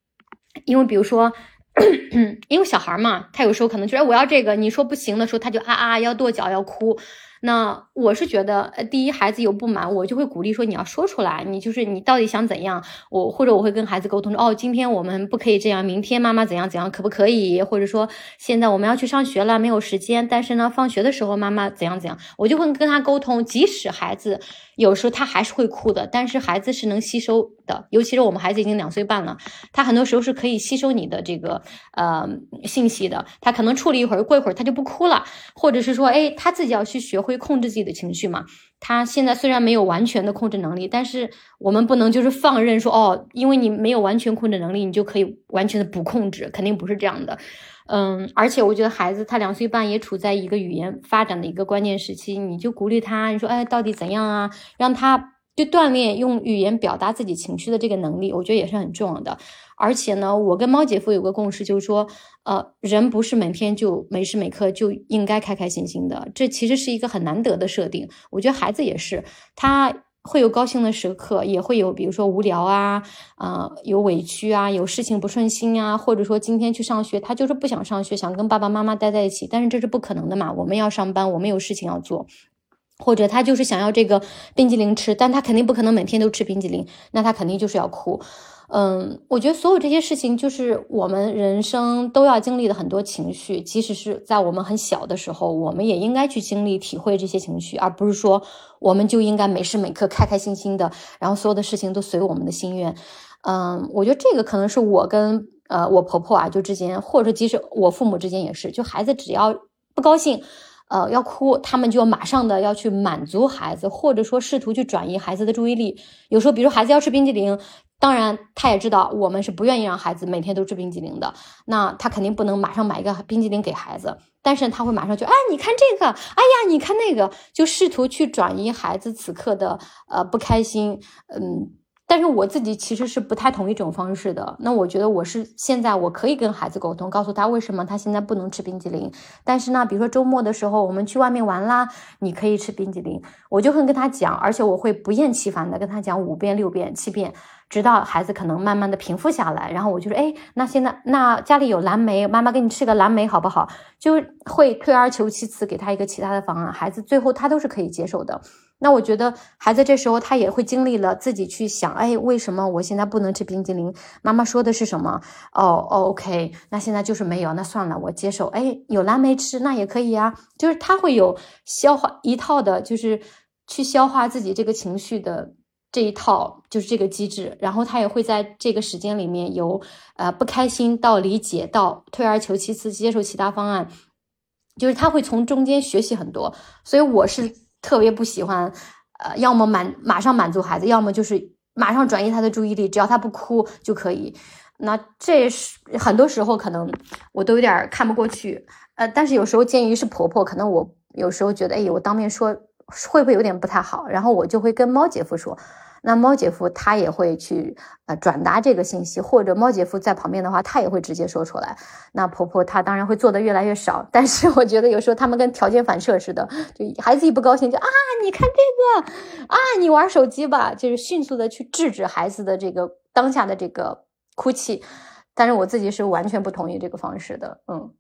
因为比如说，因为小孩嘛，他有时候可能觉得我要这个，你说不行的时候，他就啊啊要跺脚要哭。那我是觉得，呃，第一，孩子有不满，我就会鼓励说，你要说出来，你就是你到底想怎样？我或者我会跟孩子沟通说，哦，今天我们不可以这样，明天妈妈怎样怎样，可不可以？或者说，现在我们要去上学了，没有时间，但是呢，放学的时候妈妈怎样怎样，我就会跟他沟通，即使孩子。有时候他还是会哭的，但是孩子是能吸收的，尤其是我们孩子已经两岁半了，他很多时候是可以吸收你的这个呃信息的。他可能处理一会儿，过一会儿他就不哭了，或者是说，哎，他自己要去学会控制自己的情绪嘛。他现在虽然没有完全的控制能力，但是我们不能就是放任说，哦，因为你没有完全控制能力，你就可以完全的不控制，肯定不是这样的。嗯，而且我觉得孩子他两岁半也处在一个语言发展的一个关键时期，你就鼓励他，你说，哎，到底怎样啊？让他就锻炼用语言表达自己情绪的这个能力，我觉得也是很重要的。而且呢，我跟猫姐夫有个共识，就是说，呃，人不是每天就每时每刻就应该开开心心的，这其实是一个很难得的设定。我觉得孩子也是，他。会有高兴的时刻，也会有，比如说无聊啊，啊，有委屈啊，有事情不顺心啊，或者说今天去上学，他就是不想上学，想跟爸爸妈妈待在一起，但是这是不可能的嘛，我们要上班，我们有事情要做，或者他就是想要这个冰激凌吃，但他肯定不可能每天都吃冰激凌，那他肯定就是要哭。嗯，我觉得所有这些事情就是我们人生都要经历的很多情绪，即使是在我们很小的时候，我们也应该去经历、体会这些情绪，而不是说我们就应该每时每刻开开心心的，然后所有的事情都随我们的心愿。嗯，我觉得这个可能是我跟呃我婆婆啊就之间，或者说即使我父母之间也是，就孩子只要不高兴，呃要哭，他们就要马上的要去满足孩子，或者说试图去转移孩子的注意力。有时候，比如孩子要吃冰激凌。当然，他也知道我们是不愿意让孩子每天都吃冰激凌的。那他肯定不能马上买一个冰激凌给孩子，但是他会马上就，哎，你看这个，哎呀，你看那个，就试图去转移孩子此刻的呃不开心。嗯，但是我自己其实是不太同意这种方式的。那我觉得我是现在我可以跟孩子沟通，告诉他为什么他现在不能吃冰激凌。但是呢，比如说周末的时候我们去外面玩啦，你可以吃冰激凌，我就会跟他讲，而且我会不厌其烦的跟他讲五遍、六遍、七遍。直到孩子可能慢慢的平复下来，然后我就说，哎，那现在那家里有蓝莓，妈妈给你吃个蓝莓好不好？就会退而求其次，给他一个其他的方案，孩子最后他都是可以接受的。那我觉得孩子这时候他也会经历了自己去想，哎，为什么我现在不能吃冰激凌？妈妈说的是什么？哦，OK，那现在就是没有，那算了，我接受。哎，有蓝莓吃那也可以啊，就是他会有消化一套的，就是去消化自己这个情绪的这一套，就是这个机制。然后他也会在这个时间里面由呃不开心到理解到退而求其次接受其他方案，就是他会从中间学习很多。所以我是。特别不喜欢，呃，要么满马上满足孩子，要么就是马上转移他的注意力，只要他不哭就可以。那这是很多时候可能我都有点看不过去，呃，但是有时候鉴于是婆婆，可能我有时候觉得，哎，我当面说会不会有点不太好？然后我就会跟猫姐夫说。那猫姐夫他也会去呃转达这个信息，或者猫姐夫在旁边的话，他也会直接说出来。那婆婆她当然会做的越来越少，但是我觉得有时候他们跟条件反射似的，就孩子一不高兴就啊，你看这个啊，你玩手机吧，就是迅速的去制止孩子的这个当下的这个哭泣。但是我自己是完全不同意这个方式的，嗯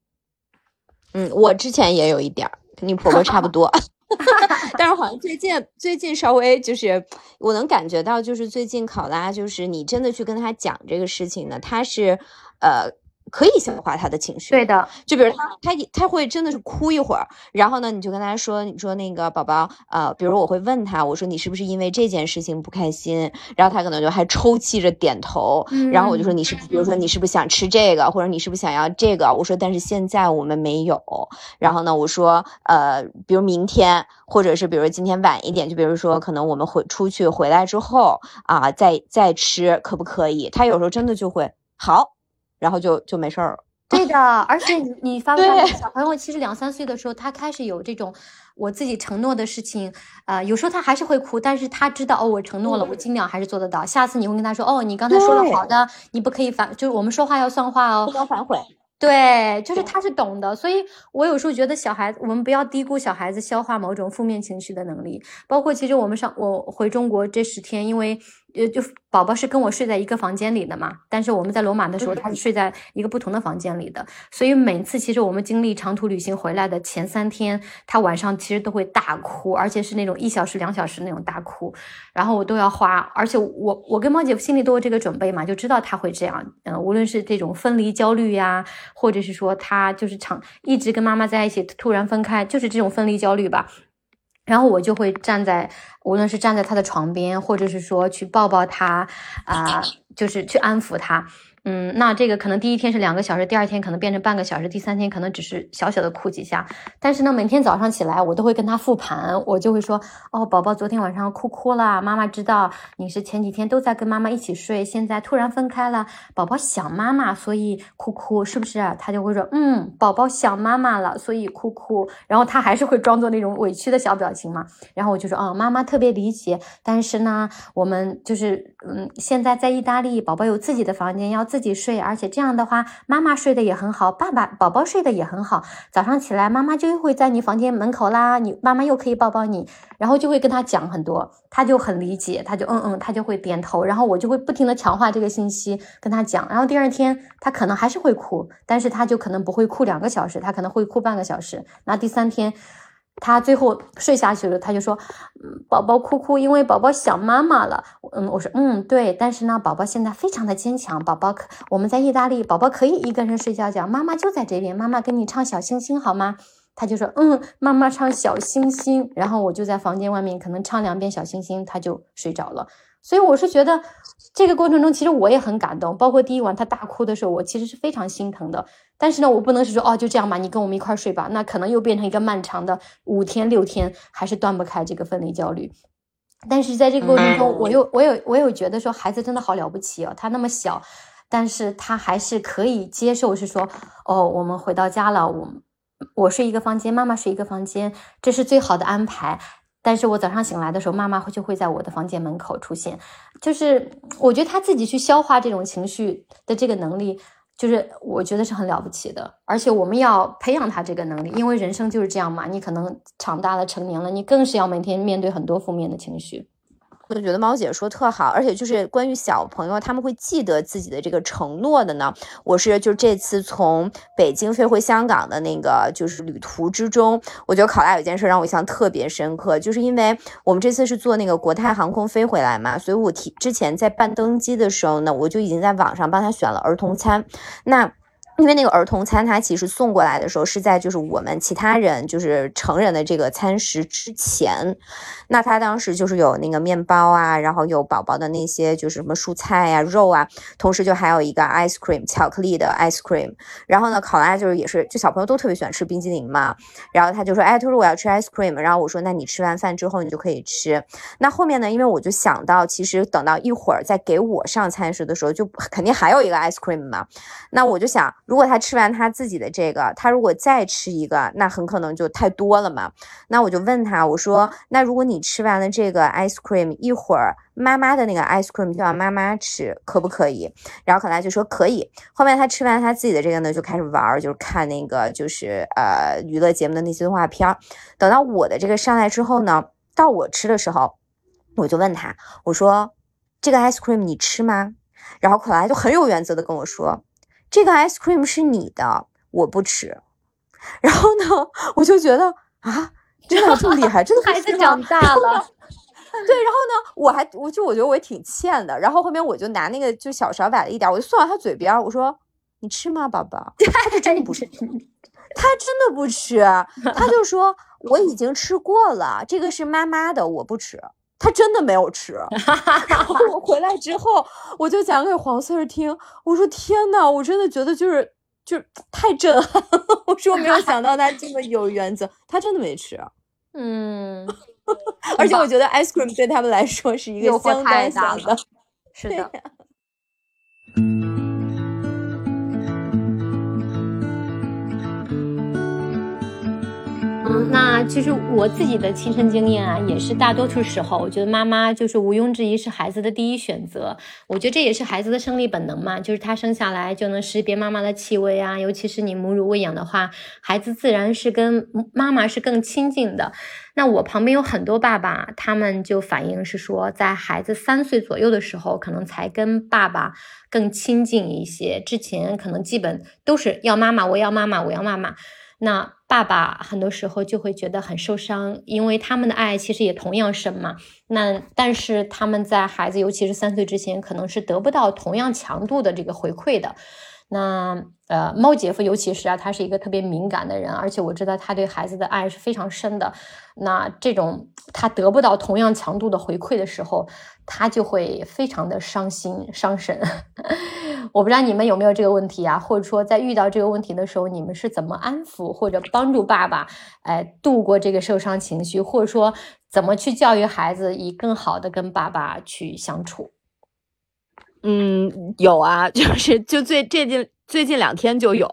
嗯，我之前也有一点儿，跟你婆婆差不多。但是好像最近最近稍微就是我能感觉到，就是最近考拉，就是你真的去跟他讲这个事情呢，他是呃。可以消化他的情绪，对的。就比如他他他会真的是哭一会儿，然后呢，你就跟他说，你说那个宝宝，呃，比如我会问他，我说你是不是因为这件事情不开心？然后他可能就还抽泣着点头，然后我就说你是，比如说你是不是想吃这个，或者你是不是想要这个？我说但是现在我们没有。然后呢，我说呃，比如明天，或者是比如今天晚一点，就比如说可能我们回出去回来之后啊，再再吃可不可以？他有时候真的就会好。然后就就没事儿了。对的，而且你你发 现小朋友其实两三岁的时候，他开始有这种我自己承诺的事情，呃，有时候他还是会哭，但是他知道哦，我承诺了，我尽量还是做得到。下次你会跟他说，哦，你刚才说了好的，你不可以反，就是我们说话要算话哦，不能反悔。对，就是他是懂的，所以我有时候觉得小孩子，我们不要低估小孩子消化某种负面情绪的能力。包括其实我们上我回中国这十天，因为。呃，就宝宝是跟我睡在一个房间里的嘛，但是我们在罗马的时候，他是睡在一个不同的房间里的，所以每次其实我们经历长途旅行回来的前三天，他晚上其实都会大哭，而且是那种一小时、两小时那种大哭，然后我都要花，而且我我跟猫姐夫心里都有这个准备嘛，就知道他会这样，嗯，无论是这种分离焦虑呀，或者是说他就是长一直跟妈妈在一起，突然分开，就是这种分离焦虑吧。然后我就会站在，无论是站在他的床边，或者是说去抱抱他，啊，就是去安抚他。嗯，那这个可能第一天是两个小时，第二天可能变成半个小时，第三天可能只是小小的哭几下。但是呢，每天早上起来，我都会跟他复盘，我就会说：“哦，宝宝昨天晚上哭哭了，妈妈知道你是前几天都在跟妈妈一起睡，现在突然分开了，宝宝想妈妈，所以哭哭，是不是？”他就会说：“嗯，宝宝想妈妈了，所以哭哭。”然后他还是会装作那种委屈的小表情嘛。然后我就说：“哦，妈妈特别理解，但是呢，我们就是嗯，现在在意大利，宝宝有自己的房间要。”自己睡，而且这样的话，妈妈睡得也很好，爸爸宝宝睡得也很好。早上起来，妈妈就会在你房间门口啦，你妈妈又可以抱抱你，然后就会跟他讲很多，他就很理解，他就嗯嗯，他就会点头，然后我就会不停的强化这个信息跟他讲，然后第二天他可能还是会哭，但是他就可能不会哭两个小时，他可能会哭半个小时，那第三天。他最后睡下去了，他就说：“嗯，宝宝哭哭，因为宝宝想妈妈了。”嗯，我说：“嗯，对。”但是呢，宝宝现在非常的坚强。宝宝可我们在意大利，宝宝可以一个人睡觉觉，妈妈就在这边，妈妈给你唱小星星好吗？他就说：“嗯，妈妈唱小星星。”然后我就在房间外面可能唱两遍小星星，他就睡着了。所以我是觉得。这个过程中，其实我也很感动，包括第一晚他大哭的时候，我其实是非常心疼的。但是呢，我不能是说哦，就这样吧，你跟我们一块睡吧，那可能又变成一个漫长的五天六天，还是断不开这个分离焦虑。但是在这个过程中，我又我有我有觉得说，孩子真的好了不起哦，他那么小，但是他还是可以接受，是说哦，我们回到家了，我我睡一个房间，妈妈睡一个房间，这是最好的安排。但是我早上醒来的时候，妈妈会就会在我的房间门口出现，就是我觉得他自己去消化这种情绪的这个能力，就是我觉得是很了不起的。而且我们要培养他这个能力，因为人生就是这样嘛，你可能长大了成年了，你更是要每天面对很多负面的情绪。我就觉得猫姐说特好，而且就是关于小朋友他们会记得自己的这个承诺的呢。我是就这次从北京飞回香港的那个就是旅途之中，我觉得考拉有件事让我印象特别深刻，就是因为我们这次是坐那个国泰航空飞回来嘛，所以我提之前在办登机的时候呢，我就已经在网上帮他选了儿童餐，那。因为那个儿童餐，它其实送过来的时候是在就是我们其他人就是成人的这个餐食之前，那他当时就是有那个面包啊，然后有宝宝的那些就是什么蔬菜呀、肉啊，同时就还有一个 ice cream 巧克力的 ice cream。然后呢，考拉就是也是就小朋友都特别喜欢吃冰激凌嘛，然后他就说，哎，他说我要吃 ice cream。然后我说，那你吃完饭之后你就可以吃。那后面呢，因为我就想到，其实等到一会儿再给我上餐食的时候，就肯定还有一个 ice cream 嘛。那我就想。如果他吃完他自己的这个，他如果再吃一个，那很可能就太多了嘛。那我就问他，我说，那如果你吃完了这个 ice cream，一会儿妈妈的那个 ice cream 就要妈妈吃，可不可以？然后可能就说可以。后面他吃完他自己的这个呢，就开始玩，就是看那个就是呃娱乐节目的那些动画片。等到我的这个上来之后呢，到我吃的时候，我就问他，我说这个 ice cream 你吃吗？然后可来就很有原则的跟我说。这个 ice cream 是你的，我不吃。然后呢，我就觉得啊，真的这么厉害，真的孩子长大了。对，然后呢，我还我就我觉得我也挺欠的。然后后面我就拿那个就小勺崴了一点，我就送到他嘴边，我说：“你吃吗，宝宝？”他真的不吃，他真的不吃。他就说：“我已经吃过了，这个是妈妈的，我不吃。”他真的没有吃，然后我回来之后，我就讲给黄四儿听。我说：“天呐，我真的觉得就是就是太震撼了。”我说我：“没有想到他这么有原则，他真的没吃。”嗯，而且我觉得 ice cream 对他们来说是一个相当小的，是的。那其实我自己的亲身经验啊，也是大多数时候，我觉得妈妈就是毋庸置疑是孩子的第一选择。我觉得这也是孩子的生理本能嘛，就是他生下来就能识别妈妈的气味啊，尤其是你母乳喂养的话，孩子自然是跟妈妈是更亲近的。那我旁边有很多爸爸，他们就反映是说，在孩子三岁左右的时候，可能才跟爸爸更亲近一些，之前可能基本都是要妈妈，我要妈妈，我要妈妈。那爸爸很多时候就会觉得很受伤，因为他们的爱其实也同样深嘛。那但是他们在孩子尤其是三岁之前，可能是得不到同样强度的这个回馈的。那呃，猫姐夫尤其是啊，他是一个特别敏感的人，而且我知道他对孩子的爱是非常深的。那这种他得不到同样强度的回馈的时候，他就会非常的伤心伤神。我不知道你们有没有这个问题啊，或者说在遇到这个问题的时候，你们是怎么安抚或者帮助爸爸哎度过这个受伤情绪，或者说怎么去教育孩子以更好的跟爸爸去相处？嗯，有啊，就是就最最近最近两天就有，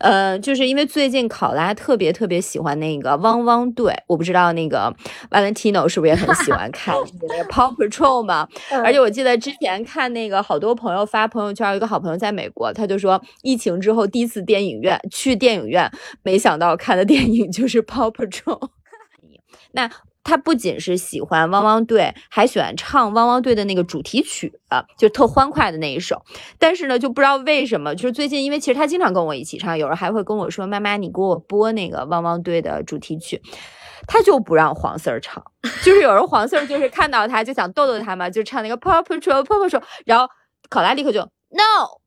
呃，就是因为最近考拉特别特别喜欢那个汪汪队，我不知道那个 Valentino 是不是也很喜欢看 那个 Paw Patrol 嘛？而且我记得之前看那个好多朋友发朋友圈，有一个好朋友在美国，他就说疫情之后第一次电影院去电影院，没想到看的电影就是 Paw Patrol。那。他不仅是喜欢汪汪队，还喜欢唱汪汪队的那个主题曲啊，就特欢快的那一首。但是呢，就不知道为什么，就是最近，因为其实他经常跟我一起唱，有人还会跟我说：“妈妈，你给我播那个汪汪队的主题曲。”他就不让黄 Sir 唱，就是有时候黄四儿就是看到他就想逗逗他嘛，就唱那个 Paw Patrol Paw Patrol，然后考拉立刻就 No。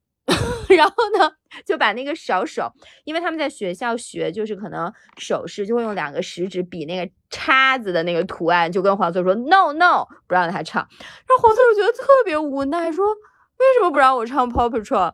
然后呢，就把那个小手，因为他们在学校学，就是可能手势就会用两个食指比那个叉子的那个图案，就跟黄色说 no no，不让他唱。然后黄色就觉得特别无奈，说为什么不让我唱 Paw Patrol？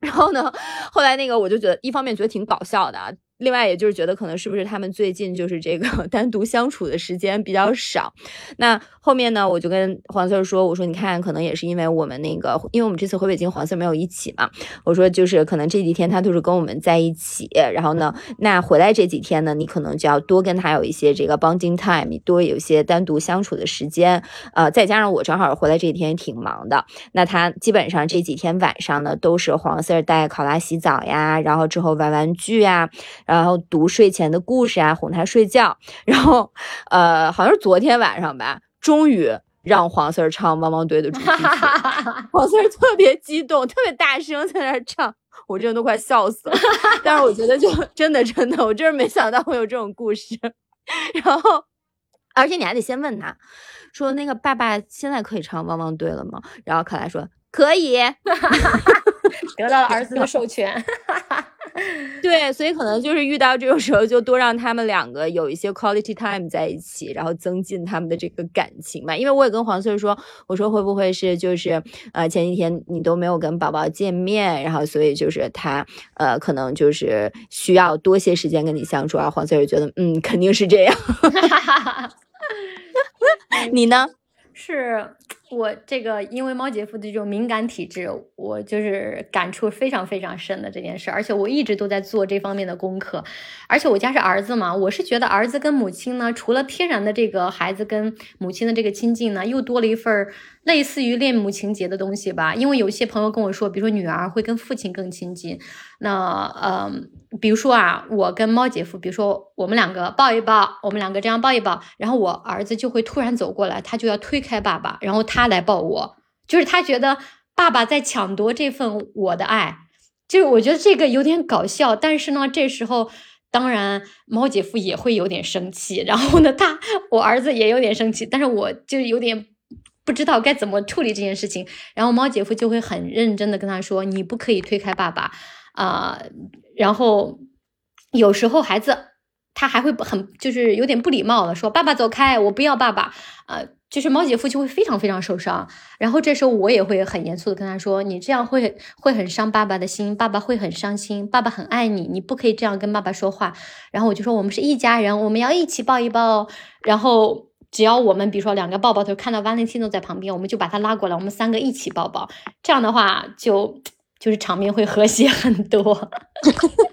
然后呢，后来那个我就觉得，一方面觉得挺搞笑的。另外，也就是觉得可能是不是他们最近就是这个 单独相处的时间比较少。那后面呢，我就跟黄色说：“我说你看，可能也是因为我们那个，因为我们这次回北京，黄色没有一起嘛。我说就是可能这几天他都是跟我们在一起。然后呢，那回来这几天呢，你可能就要多跟他有一些这个 bonding time，多有一些单独相处的时间。呃，再加上我正好回来这几天也挺忙的，那他基本上这几天晚上呢，都是黄色带考拉洗澡呀，然后之后玩玩具呀。”然后读睡前的故事啊，哄他睡觉。然后，呃，好像是昨天晚上吧，终于让黄 Sir 唱汪汪队的主题曲，黄 Sir 特别激动，特别大声在那儿唱，我真的都快笑死了。但是我觉得就真的真的，我真是没想到会有这种故事。然后，而且你还得先问他，说那个爸爸现在可以唱汪汪队了吗？然后克莱说可以。得到了儿子的授权，对，所以可能就是遇到这种时候，就多让他们两个有一些 quality time 在一起，然后增进他们的这个感情嘛。因为我也跟黄翠说，我说会不会是就是呃前几天你都没有跟宝宝见面，然后所以就是他呃可能就是需要多些时间跟你相处啊。黄翠觉得嗯肯定是这样，你呢？是。我这个因为猫姐夫的这种敏感体质，我就是感触非常非常深的这件事，而且我一直都在做这方面的功课。而且我家是儿子嘛，我是觉得儿子跟母亲呢，除了天然的这个孩子跟母亲的这个亲近呢，又多了一份类似于恋母情节的东西吧。因为有些朋友跟我说，比如说女儿会跟父亲更亲近，那嗯。比如说啊，我跟猫姐夫，比如说我们两个抱一抱，我们两个这样抱一抱，然后我儿子就会突然走过来，他就要推开爸爸，然后他来抱我，就是他觉得爸爸在抢夺这份我的爱，就是我觉得这个有点搞笑，但是呢，这时候当然猫姐夫也会有点生气，然后呢，他我儿子也有点生气，但是我就有点不知道该怎么处理这件事情，然后猫姐夫就会很认真的跟他说，你不可以推开爸爸啊。然后有时候孩子他还会很就是有点不礼貌了，说爸爸走开，我不要爸爸。呃，就是猫姐夫就会非常非常受伤。然后这时候我也会很严肃的跟他说，你这样会会很伤爸爸的心，爸爸会很伤心，爸爸很爱你，你不可以这样跟爸爸说话。然后我就说我们是一家人，我们要一起抱一抱。然后只要我们比如说两个抱抱头看到 Valentino 在旁边，我们就把他拉过来，我们三个一起抱抱。这样的话就。就是场面会和谐很多，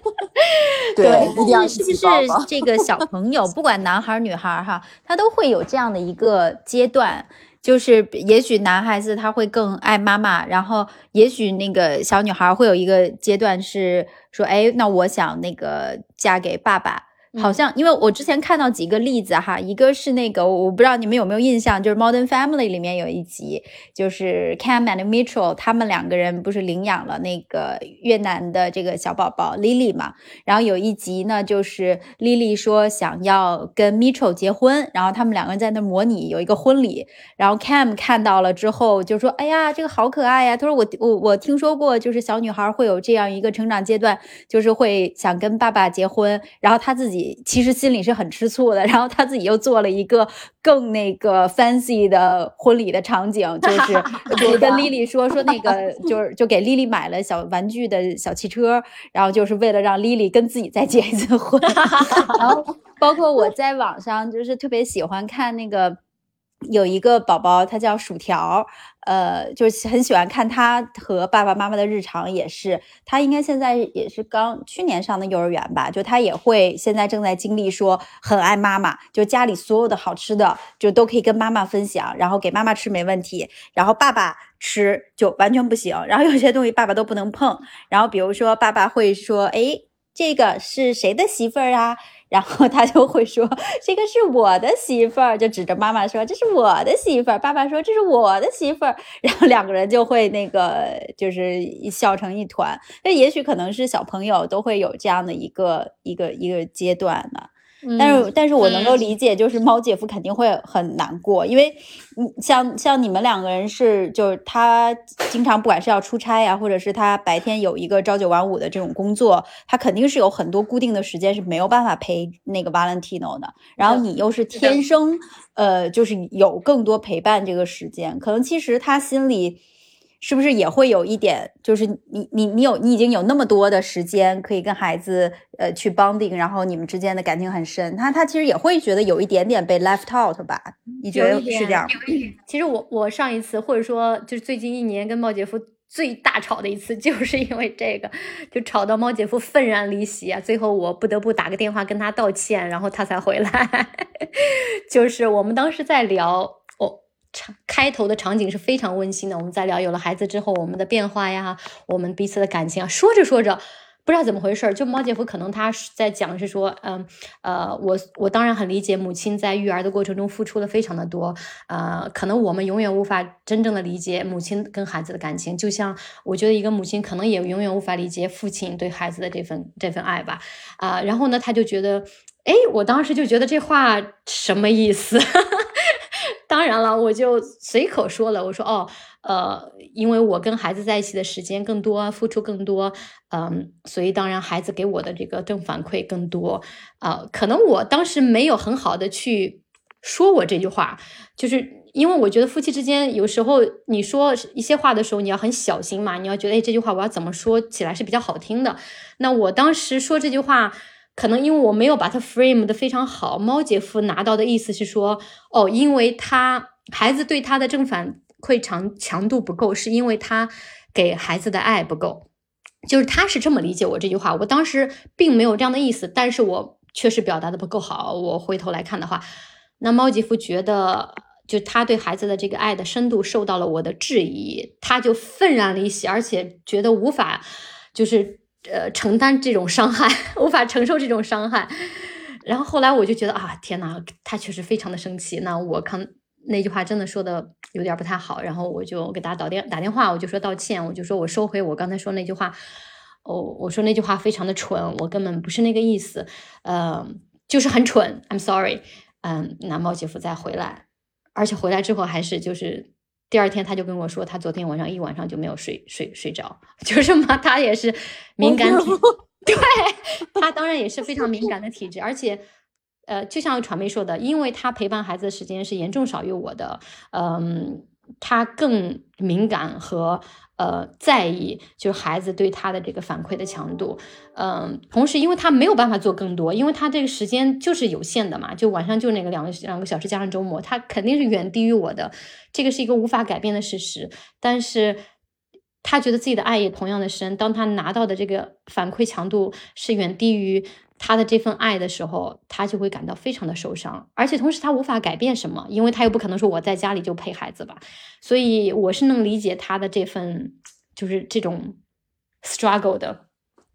对，是不是这个小朋友，不管男孩女孩哈，他都会有这样的一个阶段，就是也许男孩子他会更爱妈妈，然后也许那个小女孩会有一个阶段是说，哎，那我想那个嫁给爸爸。好像，因为我之前看到几个例子哈，一个是那个我不知道你们有没有印象，就是《Modern Family》里面有一集，就是 Cam and Mitchell 他们两个人不是领养了那个越南的这个小宝宝 Lily 嘛？然后有一集呢，就是 Lily 说想要跟 Mitchell 结婚，然后他们两个人在那模拟有一个婚礼，然后 Cam 看到了之后就说：“哎呀，这个好可爱呀！”他说：“我我我听说过，就是小女孩会有这样一个成长阶段，就是会想跟爸爸结婚，然后他自己。”其实心里是很吃醋的，然后他自己又做了一个更那个 fancy 的婚礼的场景，就是 就跟丽丽说说那个，就是就给丽丽买了小玩具的小汽车，然后就是为了让丽丽跟自己再结一次婚。然后包括我在网上就是特别喜欢看那个。有一个宝宝，他叫薯条，呃，就是很喜欢看他和爸爸妈妈的日常，也是他应该现在也是刚去年上的幼儿园吧，就他也会现在正在经历说很爱妈妈，就家里所有的好吃的就都可以跟妈妈分享，然后给妈妈吃没问题，然后爸爸吃就完全不行，然后有些东西爸爸都不能碰，然后比如说爸爸会说，哎，这个是谁的媳妇儿啊？然后他就会说：“这个是我的媳妇儿。”就指着妈妈说：“这是我的媳妇儿。”爸爸说：“这是我的媳妇儿。”然后两个人就会那个就是笑成一团。那也许可能是小朋友都会有这样的一个一个一个阶段的。但是，但是我能够理解，就是猫姐夫肯定会很难过，因为，像像你们两个人是，就是他经常不管是要出差呀，或者是他白天有一个朝九晚五的这种工作，他肯定是有很多固定的时间是没有办法陪那个 Valentino 的。然后你又是天生，呃，就是有更多陪伴这个时间，可能其实他心里。是不是也会有一点，就是你你你有你已经有那么多的时间可以跟孩子呃去 bonding，然后你们之间的感情很深，他他其实也会觉得有一点点被 left out 吧？你觉得是这样？其实我我上一次或者说就是最近一年跟猫姐夫最大吵的一次，就是因为这个，就吵到猫姐夫愤然离席啊，最后我不得不打个电话跟他道歉，然后他才回来。就是我们当时在聊。场开头的场景是非常温馨的，我们在聊有了孩子之后我们的变化呀，我们彼此的感情啊。说着说着，不知道怎么回事儿，就猫姐夫可能他是在讲是说，嗯呃，我我当然很理解母亲在育儿的过程中付出了非常的多，呃，可能我们永远无法真正的理解母亲跟孩子的感情，就像我觉得一个母亲可能也永远无法理解父亲对孩子的这份这份爱吧，啊、然后呢，他就觉得，哎，我当时就觉得这话什么意思？当然了，我就随口说了，我说哦，呃，因为我跟孩子在一起的时间更多，付出更多，嗯，所以当然孩子给我的这个正反馈更多，啊、可能我当时没有很好的去说我这句话，就是因为我觉得夫妻之间有时候你说一些话的时候，你要很小心嘛，你要觉得哎这句话我要怎么说起来是比较好听的。那我当时说这句话。可能因为我没有把它 frame 的非常好，猫姐夫拿到的意思是说，哦，因为他孩子对他的正反馈强强度不够，是因为他给孩子的爱不够，就是他是这么理解我这句话。我当时并没有这样的意思，但是我确实表达的不够好。我回头来看的话，那猫姐夫觉得，就他对孩子的这个爱的深度受到了我的质疑，他就愤然离席，而且觉得无法，就是。呃，承担这种伤害，无法承受这种伤害。然后后来我就觉得啊，天呐，他确实非常的生气。那我看那句话真的说的有点不太好，然后我就给大家打电打电话，我就说道歉，我就说我收回我刚才说那句话。哦，我说那句话非常的蠢，我根本不是那个意思，呃，就是很蠢。I'm sorry。嗯，那猫姐夫再回来，而且回来之后还是就是。第二天他就跟我说，他昨天晚上一晚上就没有睡睡睡着，就是嘛，他也是敏感体，对他当然也是非常敏感的体质，而且，呃，就像传媒说的，因为他陪伴孩子的时间是严重少于我的，嗯，他更敏感和呃在意，就是孩子对他的这个反馈的强度，嗯，同时因为他没有办法做更多，因为他这个时间就是有限的嘛，就晚上就那个两个两个小时加上周末，他肯定是远低于我的。这个是一个无法改变的事实，但是他觉得自己的爱也同样的深。当他拿到的这个反馈强度是远低于他的这份爱的时候，他就会感到非常的受伤。而且同时他无法改变什么，因为他又不可能说我在家里就陪孩子吧。所以我是能理解他的这份就是这种 struggle 的。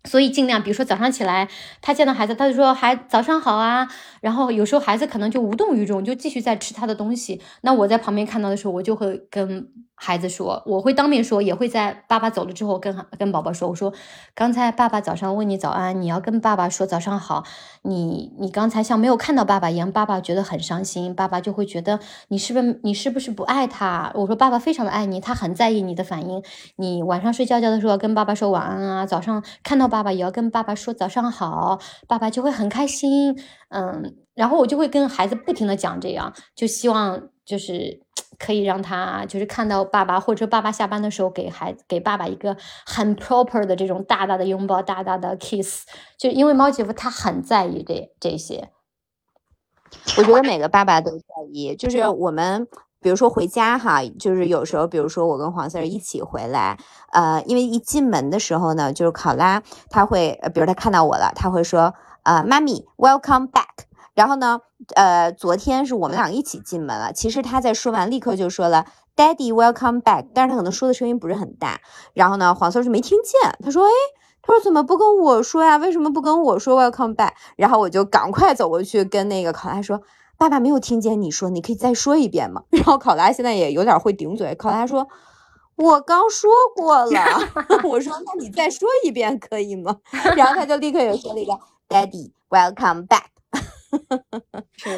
所以尽量，比如说早上起来，他见到孩子，他就说“孩早上好啊”，然后有时候孩子可能就无动于衷，就继续在吃他的东西。那我在旁边看到的时候，我就会跟孩子说，我会当面说，也会在爸爸走了之后跟跟宝宝说，我说刚才爸爸早上问你早安，你要跟爸爸说早上好。你你刚才像没有看到爸爸一样，爸爸觉得很伤心，爸爸就会觉得你是不是你是不是不爱他？我说爸爸非常的爱你，他很在意你的反应。你晚上睡觉觉的时候跟爸爸说晚安啊，早上看到爸爸也要跟爸爸说早上好，爸爸就会很开心。嗯，然后我就会跟孩子不停的讲这样，就希望就是 可以让他就是看到爸爸，或者爸爸下班的时候给孩子给爸爸一个很 proper 的这种大大的拥抱，大大的 kiss。就因为猫姐夫他很在意这这些，我觉得每个爸爸都在意，就是我们。比如说回家哈，就是有时候，比如说我跟黄 Sir 一起回来，呃，因为一进门的时候呢，就是考拉他会，比如他看到我了，他会说，呃，妈咪，welcome back。然后呢，呃，昨天是我们俩一起进门了，其实他在说完立刻就说了，Daddy，welcome back。但是他可能说的声音不是很大，然后呢，黄 Sir 就没听见，他说，哎，他说怎么不跟我说呀？为什么不跟我说 welcome back？然后我就赶快走过去跟那个考拉说。爸爸没有听见你说，你可以再说一遍吗？然后考拉现在也有点会顶嘴，考拉说：“我刚说过了。”我说：“那你再说一遍可以吗？” 然后他就立刻又说了一个 “Daddy, welcome back。”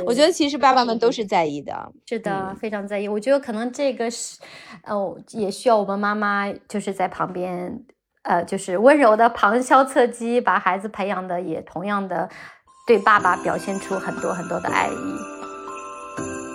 我觉得其实爸爸们都是在意的，是的，非常在意。我觉得可能这个是，哦，也需要我们妈妈就是在旁边，呃，就是温柔的旁敲侧击，把孩子培养的也同样的。对爸爸表现出很多很多的爱意。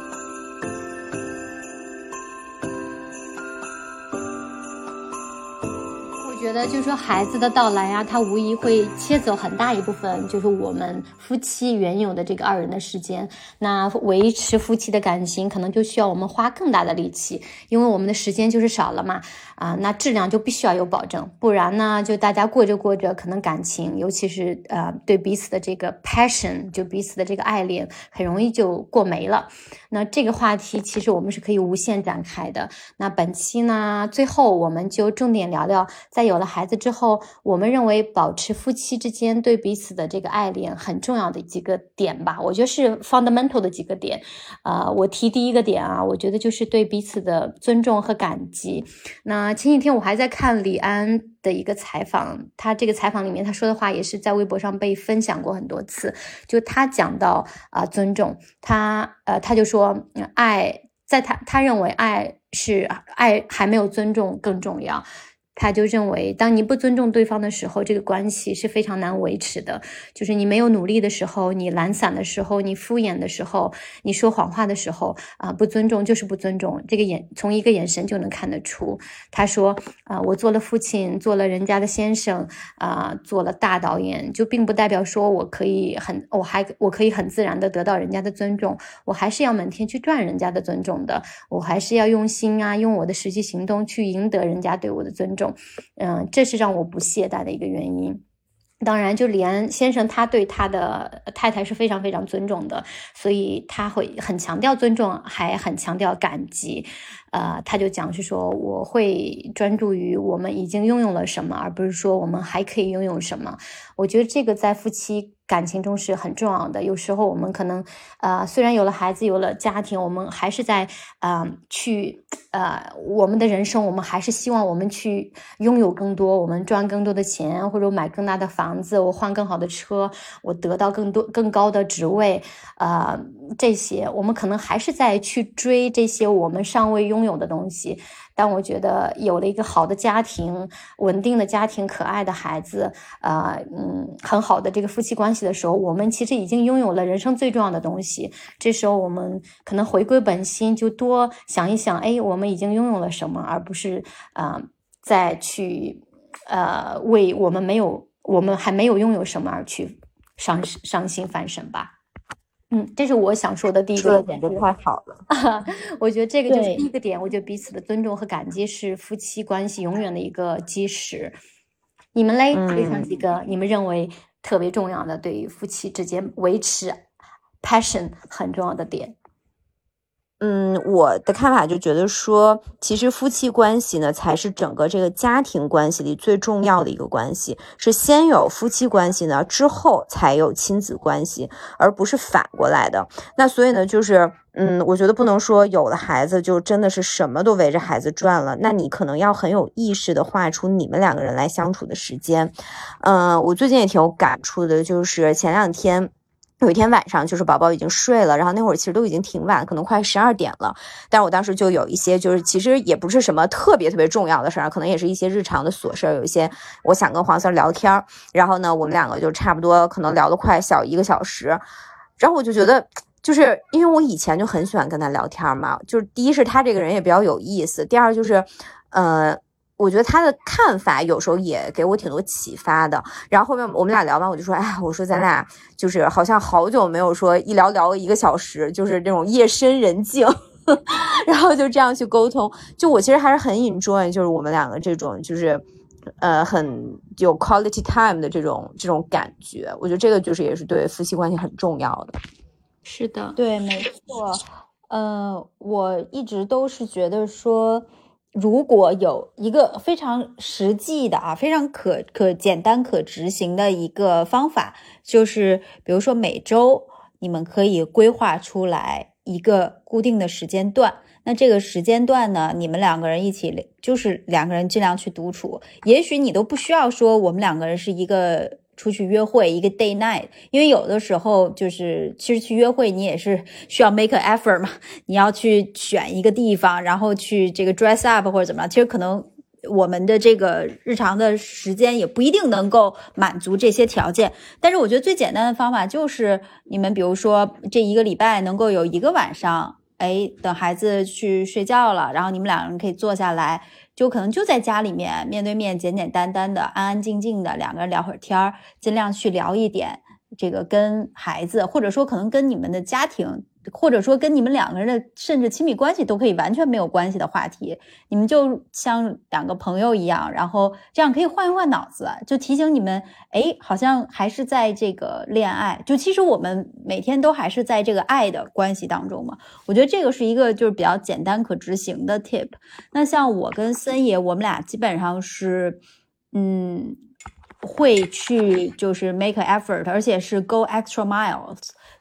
觉得，就是说孩子的到来呀、啊，他无疑会切走很大一部分，就是我们夫妻原有的这个二人的时间。那维持夫妻的感情，可能就需要我们花更大的力气，因为我们的时间就是少了嘛。啊，那质量就必须要有保证，不然呢，就大家过着过着，可能感情，尤其是呃对彼此的这个 passion，就彼此的这个爱恋，很容易就过没了。那这个话题其实我们是可以无限展开的。那本期呢，最后我们就重点聊聊，在有了孩子之后，我们认为保持夫妻之间对彼此的这个爱恋很重要的几个点吧。我觉得是 fundamental 的几个点。啊，我提第一个点啊，我觉得就是对彼此的尊重和感激。那前几天我还在看李安的一个采访，他这个采访里面他说的话也是在微博上被分享过很多次。就他讲到啊，尊重他，呃，他就说，爱在他他认为爱是爱还没有尊重更重要。他就认为，当你不尊重对方的时候，这个关系是非常难维持的。就是你没有努力的时候，你懒散的时候，你敷衍的时候，你说谎话的时候，啊，不尊重就是不尊重。这个眼从一个眼神就能看得出。他说，啊，我做了父亲，做了人家的先生，啊，做了大导演，就并不代表说我可以很，我还我可以很自然的得到人家的尊重。我还是要每天去赚人家的尊重的。我还是要用心啊，用我的实际行动去赢得人家对我的尊重。嗯，这是让我不懈怠的一个原因。当然，就连先生，他对他的太太是非常非常尊重的，所以他会很强调尊重，还很强调感激。呃，他就讲是说，我会专注于我们已经拥有了什么，而不是说我们还可以拥有什么。我觉得这个在夫妻。感情中是很重要的。有时候我们可能，呃，虽然有了孩子，有了家庭，我们还是在，呃，去，呃，我们的人生，我们还是希望我们去拥有更多，我们赚更多的钱，或者买更大的房子，我换更好的车，我得到更多更高的职位，呃，这些我们可能还是在去追这些我们尚未拥有的东西。但我觉得有了一个好的家庭、稳定的家庭、可爱的孩子，呃，嗯，很好的这个夫妻关系的时候，我们其实已经拥有了人生最重要的东西。这时候我们可能回归本心，就多想一想，哎，我们已经拥有了什么，而不是啊，再去呃为我们没有、我们还没有拥有什么而去伤伤心翻身吧。嗯，这是我想说的第一个点，就太好了。我觉得这个就是第一个点。我觉得彼此的尊重和感激是夫妻关系永远的一个基石。你们嘞，分享几个你们认为特别重要的，对于夫妻之间维持 passion 很重要的点。嗯，我的看法就觉得说，其实夫妻关系呢，才是整个这个家庭关系里最重要的一个关系，是先有夫妻关系呢，之后才有亲子关系，而不是反过来的。那所以呢，就是，嗯，我觉得不能说有了孩子就真的是什么都围着孩子转了，那你可能要很有意识的画出你们两个人来相处的时间。嗯，我最近也挺有感触的，就是前两天。有一天晚上，就是宝宝已经睡了，然后那会儿其实都已经挺晚，可能快十二点了。但是我当时就有一些，就是其实也不是什么特别特别重要的事儿，可能也是一些日常的琐事儿。有一些我想跟黄 Sir 聊天儿，然后呢，我们两个就差不多可能聊了快小一个小时。然后我就觉得，就是因为我以前就很喜欢跟他聊天嘛，就是第一是他这个人也比较有意思，第二就是，呃。我觉得他的看法有时候也给我挺多启发的。然后后面我们俩聊完，我就说：“哎，我说咱俩就是好像好久没有说一聊聊一个小时，就是那种夜深人静，然后就这样去沟通。就我其实还是很 enjoy，就是我们两个这种就是呃很有 quality time 的这种这种感觉。我觉得这个就是也是对夫妻关系很重要的。是的，对，没错。呃，我一直都是觉得说。如果有一个非常实际的啊，非常可可简单可执行的一个方法，就是比如说每周你们可以规划出来一个固定的时间段，那这个时间段呢，你们两个人一起，就是两个人尽量去独处，也许你都不需要说我们两个人是一个。出去约会一个 day night，因为有的时候就是其实去约会你也是需要 make an effort 嘛，你要去选一个地方，然后去这个 dress up 或者怎么样，其实可能我们的这个日常的时间也不一定能够满足这些条件。但是我觉得最简单的方法就是你们比如说这一个礼拜能够有一个晚上，哎，等孩子去睡觉了，然后你们两个人可以坐下来。就可能就在家里面面对面简简单单的安安静静的两个人聊会儿天儿，尽量去聊一点这个跟孩子或者说可能跟你们的家庭或者说跟你们两个人的甚至亲密关系都可以完全没有关系的话题，你们就像两个朋友一样，然后这样可以换一换脑子，就提醒你们，哎，好像还是在这个恋爱，就其实我们每天都还是在这个爱的关系当中嘛。我觉得这个是一个就是比较简单可执行的 tip。那像我跟森爷，我们俩基本上是，嗯，会去就是 make effort，而且是 go extra miles。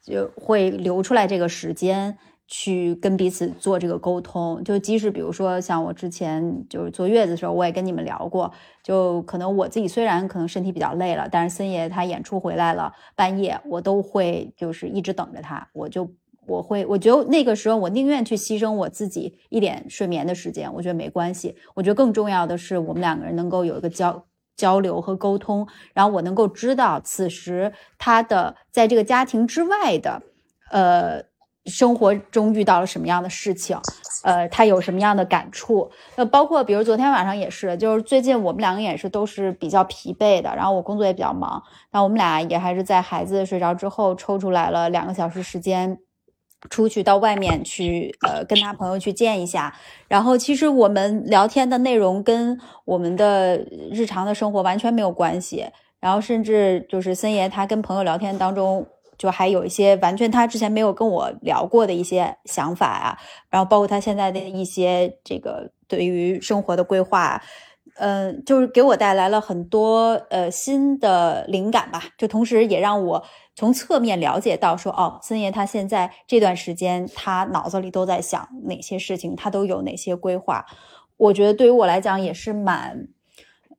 就会留出来这个时间去跟彼此做这个沟通。就即使比如说像我之前就是坐月子的时候，我也跟你们聊过。就可能我自己虽然可能身体比较累了，但是森爷他演出回来了，半夜我都会就是一直等着他。我就我会我觉得那个时候我宁愿去牺牲我自己一点睡眠的时间，我觉得没关系。我觉得更重要的是我们两个人能够有一个交。交流和沟通，然后我能够知道此时他的在这个家庭之外的，呃，生活中遇到了什么样的事情，呃，他有什么样的感触。呃，包括比如昨天晚上也是，就是最近我们两个也是都是比较疲惫的，然后我工作也比较忙，那我们俩也还是在孩子睡着之后抽出来了两个小时时间。出去到外面去，呃，跟他朋友去见一下。然后其实我们聊天的内容跟我们的日常的生活完全没有关系。然后甚至就是森爷他跟朋友聊天当中，就还有一些完全他之前没有跟我聊过的一些想法啊。然后包括他现在的一些这个对于生活的规划，嗯，就是给我带来了很多呃新的灵感吧。就同时也让我。从侧面了解到，说哦，森爷他现在这段时间，他脑子里都在想哪些事情，他都有哪些规划。我觉得对于我来讲也是蛮，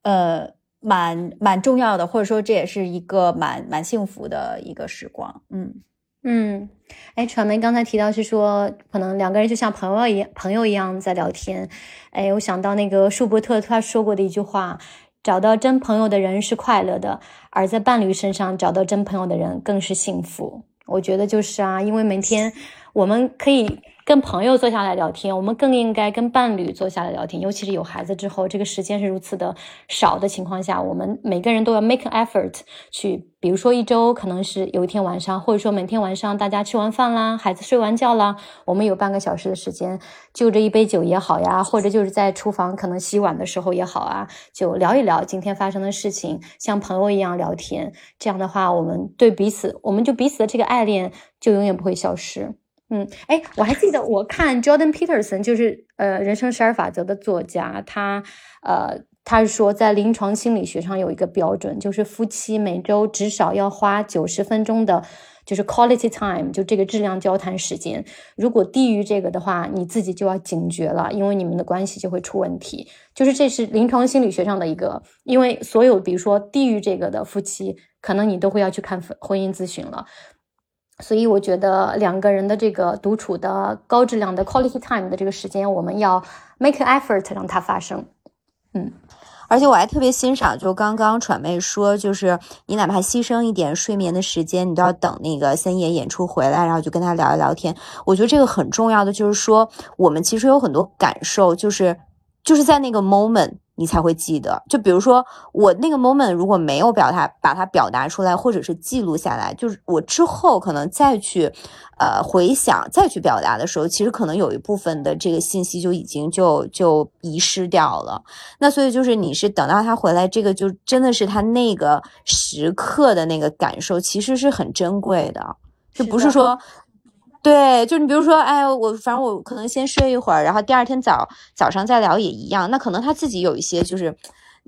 呃，蛮蛮重要的，或者说这也是一个蛮蛮幸福的一个时光。嗯嗯，哎，传媒刚才提到是说，可能两个人就像朋友一样，朋友一样在聊天。哎，我想到那个舒伯特他说过的一句话。找到真朋友的人是快乐的，而在伴侣身上找到真朋友的人更是幸福。我觉得就是啊，因为每天我们可以。跟朋友坐下来聊天，我们更应该跟伴侣坐下来聊天。尤其是有孩子之后，这个时间是如此的少的情况下，我们每个人都要 make effort 去，比如说一周可能是有一天晚上，或者说每天晚上大家吃完饭啦，孩子睡完觉啦，我们有半个小时的时间，就着一杯酒也好呀，或者就是在厨房可能洗碗的时候也好啊，就聊一聊今天发生的事情，像朋友一样聊天。这样的话，我们对彼此，我们就彼此的这个爱恋就永远不会消失。嗯，哎，我还记得我看 Jordan Peterson，就是呃《人生十二法则》的作家，他呃他说在临床心理学上有一个标准，就是夫妻每周至少要花九十分钟的，就是 quality time，就这个质量交谈时间。如果低于这个的话，你自己就要警觉了，因为你们的关系就会出问题。就是这是临床心理学上的一个，因为所有比如说低于这个的夫妻，可能你都会要去看婚姻咨询了。所以我觉得两个人的这个独处的高质量的 quality time 的这个时间，我们要 make effort 让它发生。嗯，而且我还特别欣赏，就刚刚传妹说，就是你哪怕牺牲一点睡眠的时间，你都要等那个森野演出回来，然后就跟他聊一聊天。我觉得这个很重要的就是说，我们其实有很多感受，就是就是在那个 moment。你才会记得，就比如说我那个 moment 如果没有表达，把它表达出来，或者是记录下来，就是我之后可能再去，呃，回想再去表达的时候，其实可能有一部分的这个信息就已经就就遗失掉了。那所以就是你是等到他回来，这个就真的是他那个时刻的那个感受，其实是很珍贵的，就不是说。对，就你比如说，哎，我反正我可能先睡一会儿，然后第二天早早上再聊也一样。那可能他自己有一些就是，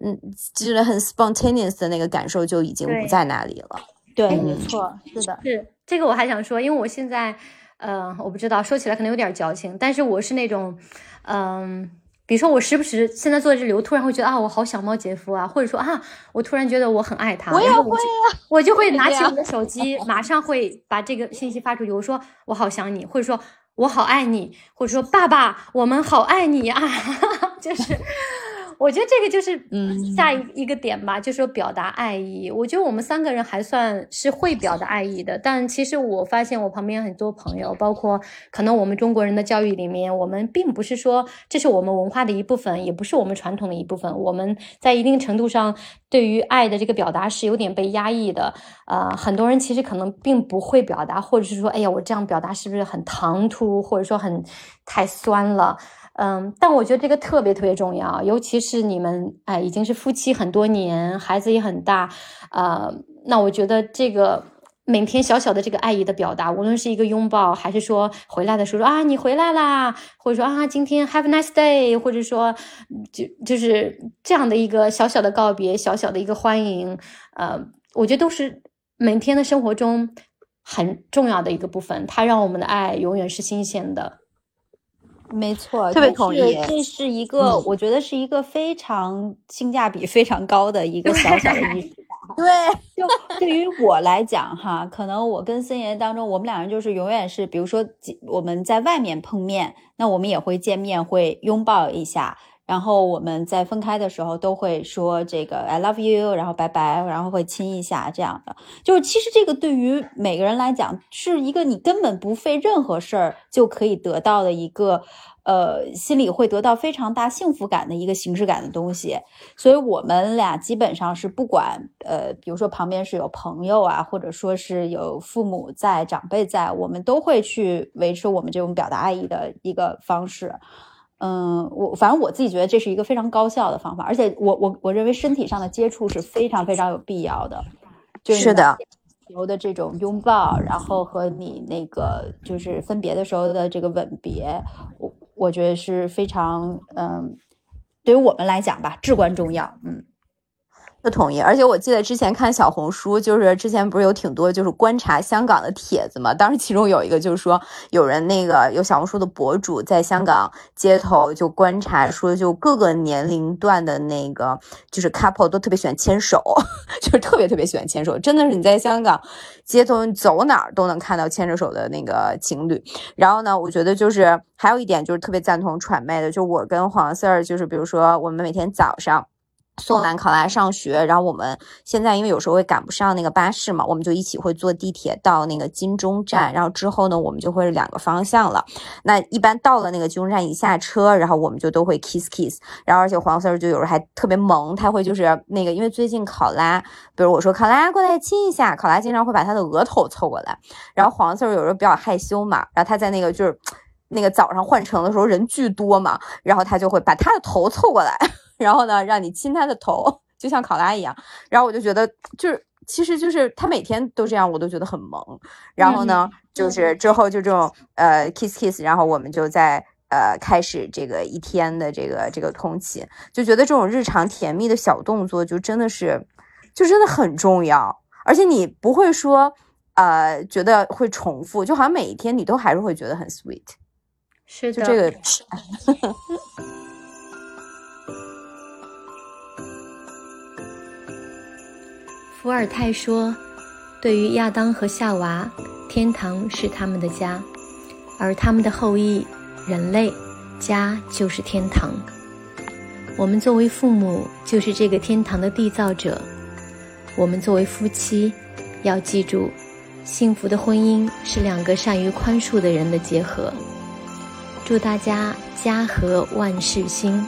嗯，就是很 spontaneous 的那个感受就已经不在那里了。对，没错，是的，是这个我还想说，因为我现在，呃，我不知道说起来可能有点矫情，但是我是那种，嗯。比如说，我时不时现在坐在这里，我突然会觉得啊，我好想猫姐夫啊，或者说啊，我突然觉得我很爱他，我也会我就会拿起我的手机，马上会把这个信息发出去。我说我好想你，或者说我好爱你，或者说爸爸，我们好爱你啊。就是。我觉得这个就是嗯下一一个点吧，就是说表达爱意。我觉得我们三个人还算是会表达爱意的，但其实我发现我旁边很多朋友，包括可能我们中国人的教育里面，我们并不是说这是我们文化的一部分，也不是我们传统的一部分。我们在一定程度上对于爱的这个表达是有点被压抑的。呃，很多人其实可能并不会表达，或者是说，哎呀，我这样表达是不是很唐突，或者说很太酸了。嗯，但我觉得这个特别特别重要，尤其是你们哎已经是夫妻很多年，孩子也很大，呃，那我觉得这个每天小小的这个爱意的表达，无论是一个拥抱，还是说回来的时候说啊你回来啦，或者说啊今天 have a nice day，或者说就就是这样的一个小小的告别，小小的一个欢迎，呃，我觉得都是每天的生活中很重要的一个部分，它让我们的爱永远是新鲜的。没错，特别这同意是这是一个，嗯我觉得是一个非常性价比非常高的一个小小的仪式感。对，就对于我来讲哈，可能我跟森爷当中，我们两人就是永远是，比如说我们在外面碰面，那我们也会见面，会拥抱一下。然后我们在分开的时候都会说这个 I love you，然后拜拜，然后会亲一下这样的。就是其实这个对于每个人来讲，是一个你根本不费任何事儿就可以得到的一个，呃，心里会得到非常大幸福感的一个形式感的东西。所以我们俩基本上是不管，呃，比如说旁边是有朋友啊，或者说是有父母在、长辈在，我们都会去维持我们这种表达爱意的一个方式。嗯，我反正我自己觉得这是一个非常高效的方法，而且我我我认为身体上的接触是非常非常有必要的，就是的有的这种拥抱，然后和你那个就是分别的时候的这个吻别，我我觉得是非常嗯，对于我们来讲吧，至关重要。嗯，不同意，而且我记得之前看小红书，就是之前不是有挺多就是观察香港的帖子嘛，当时其中有一个就是说有人那个有小红书的博主在香港街头就观察说，就各个年龄段的那个就是 couple 都特别喜欢牵手，就是特别特别喜欢牵手，真的是你在香港街头走哪儿都能看到牵着手的那个情侣。然后呢，我觉得就是还有一点就是特别赞同传媒的，就我跟黄 Sir 就是比如说我们每天早上。送完考拉上学，然后我们现在因为有时候会赶不上那个巴士嘛，我们就一起会坐地铁到那个金钟站，然后之后呢，我们就会是两个方向了。那一般到了那个金钟站一下车，然后我们就都会 kiss kiss，然后而且黄 Sir 就有时候还特别萌，他会就是那个，因为最近考拉，比如我说考拉过来亲一下，考拉经常会把他的额头凑过来，然后黄 Sir 有时候比较害羞嘛，然后他在那个就是 那个早上换乘的时候人巨多嘛，然后他就会把他的头凑过来。然后呢，让你亲他的头，就像考拉一样。然后我就觉得，就是其实就是他每天都这样，我都觉得很萌。然后呢，就是之后就这种呃 kiss kiss，然后我们就在呃开始这个一天的这个这个通勤，就觉得这种日常甜蜜的小动作，就真的是就真的很重要。而且你不会说呃觉得会重复，就好像每一天你都还是会觉得很 sweet。是的，就这个。伏尔泰说：“对于亚当和夏娃，天堂是他们的家，而他们的后裔人类，家就是天堂。我们作为父母，就是这个天堂的缔造者。我们作为夫妻，要记住，幸福的婚姻是两个善于宽恕的人的结合。祝大家家和万事兴。”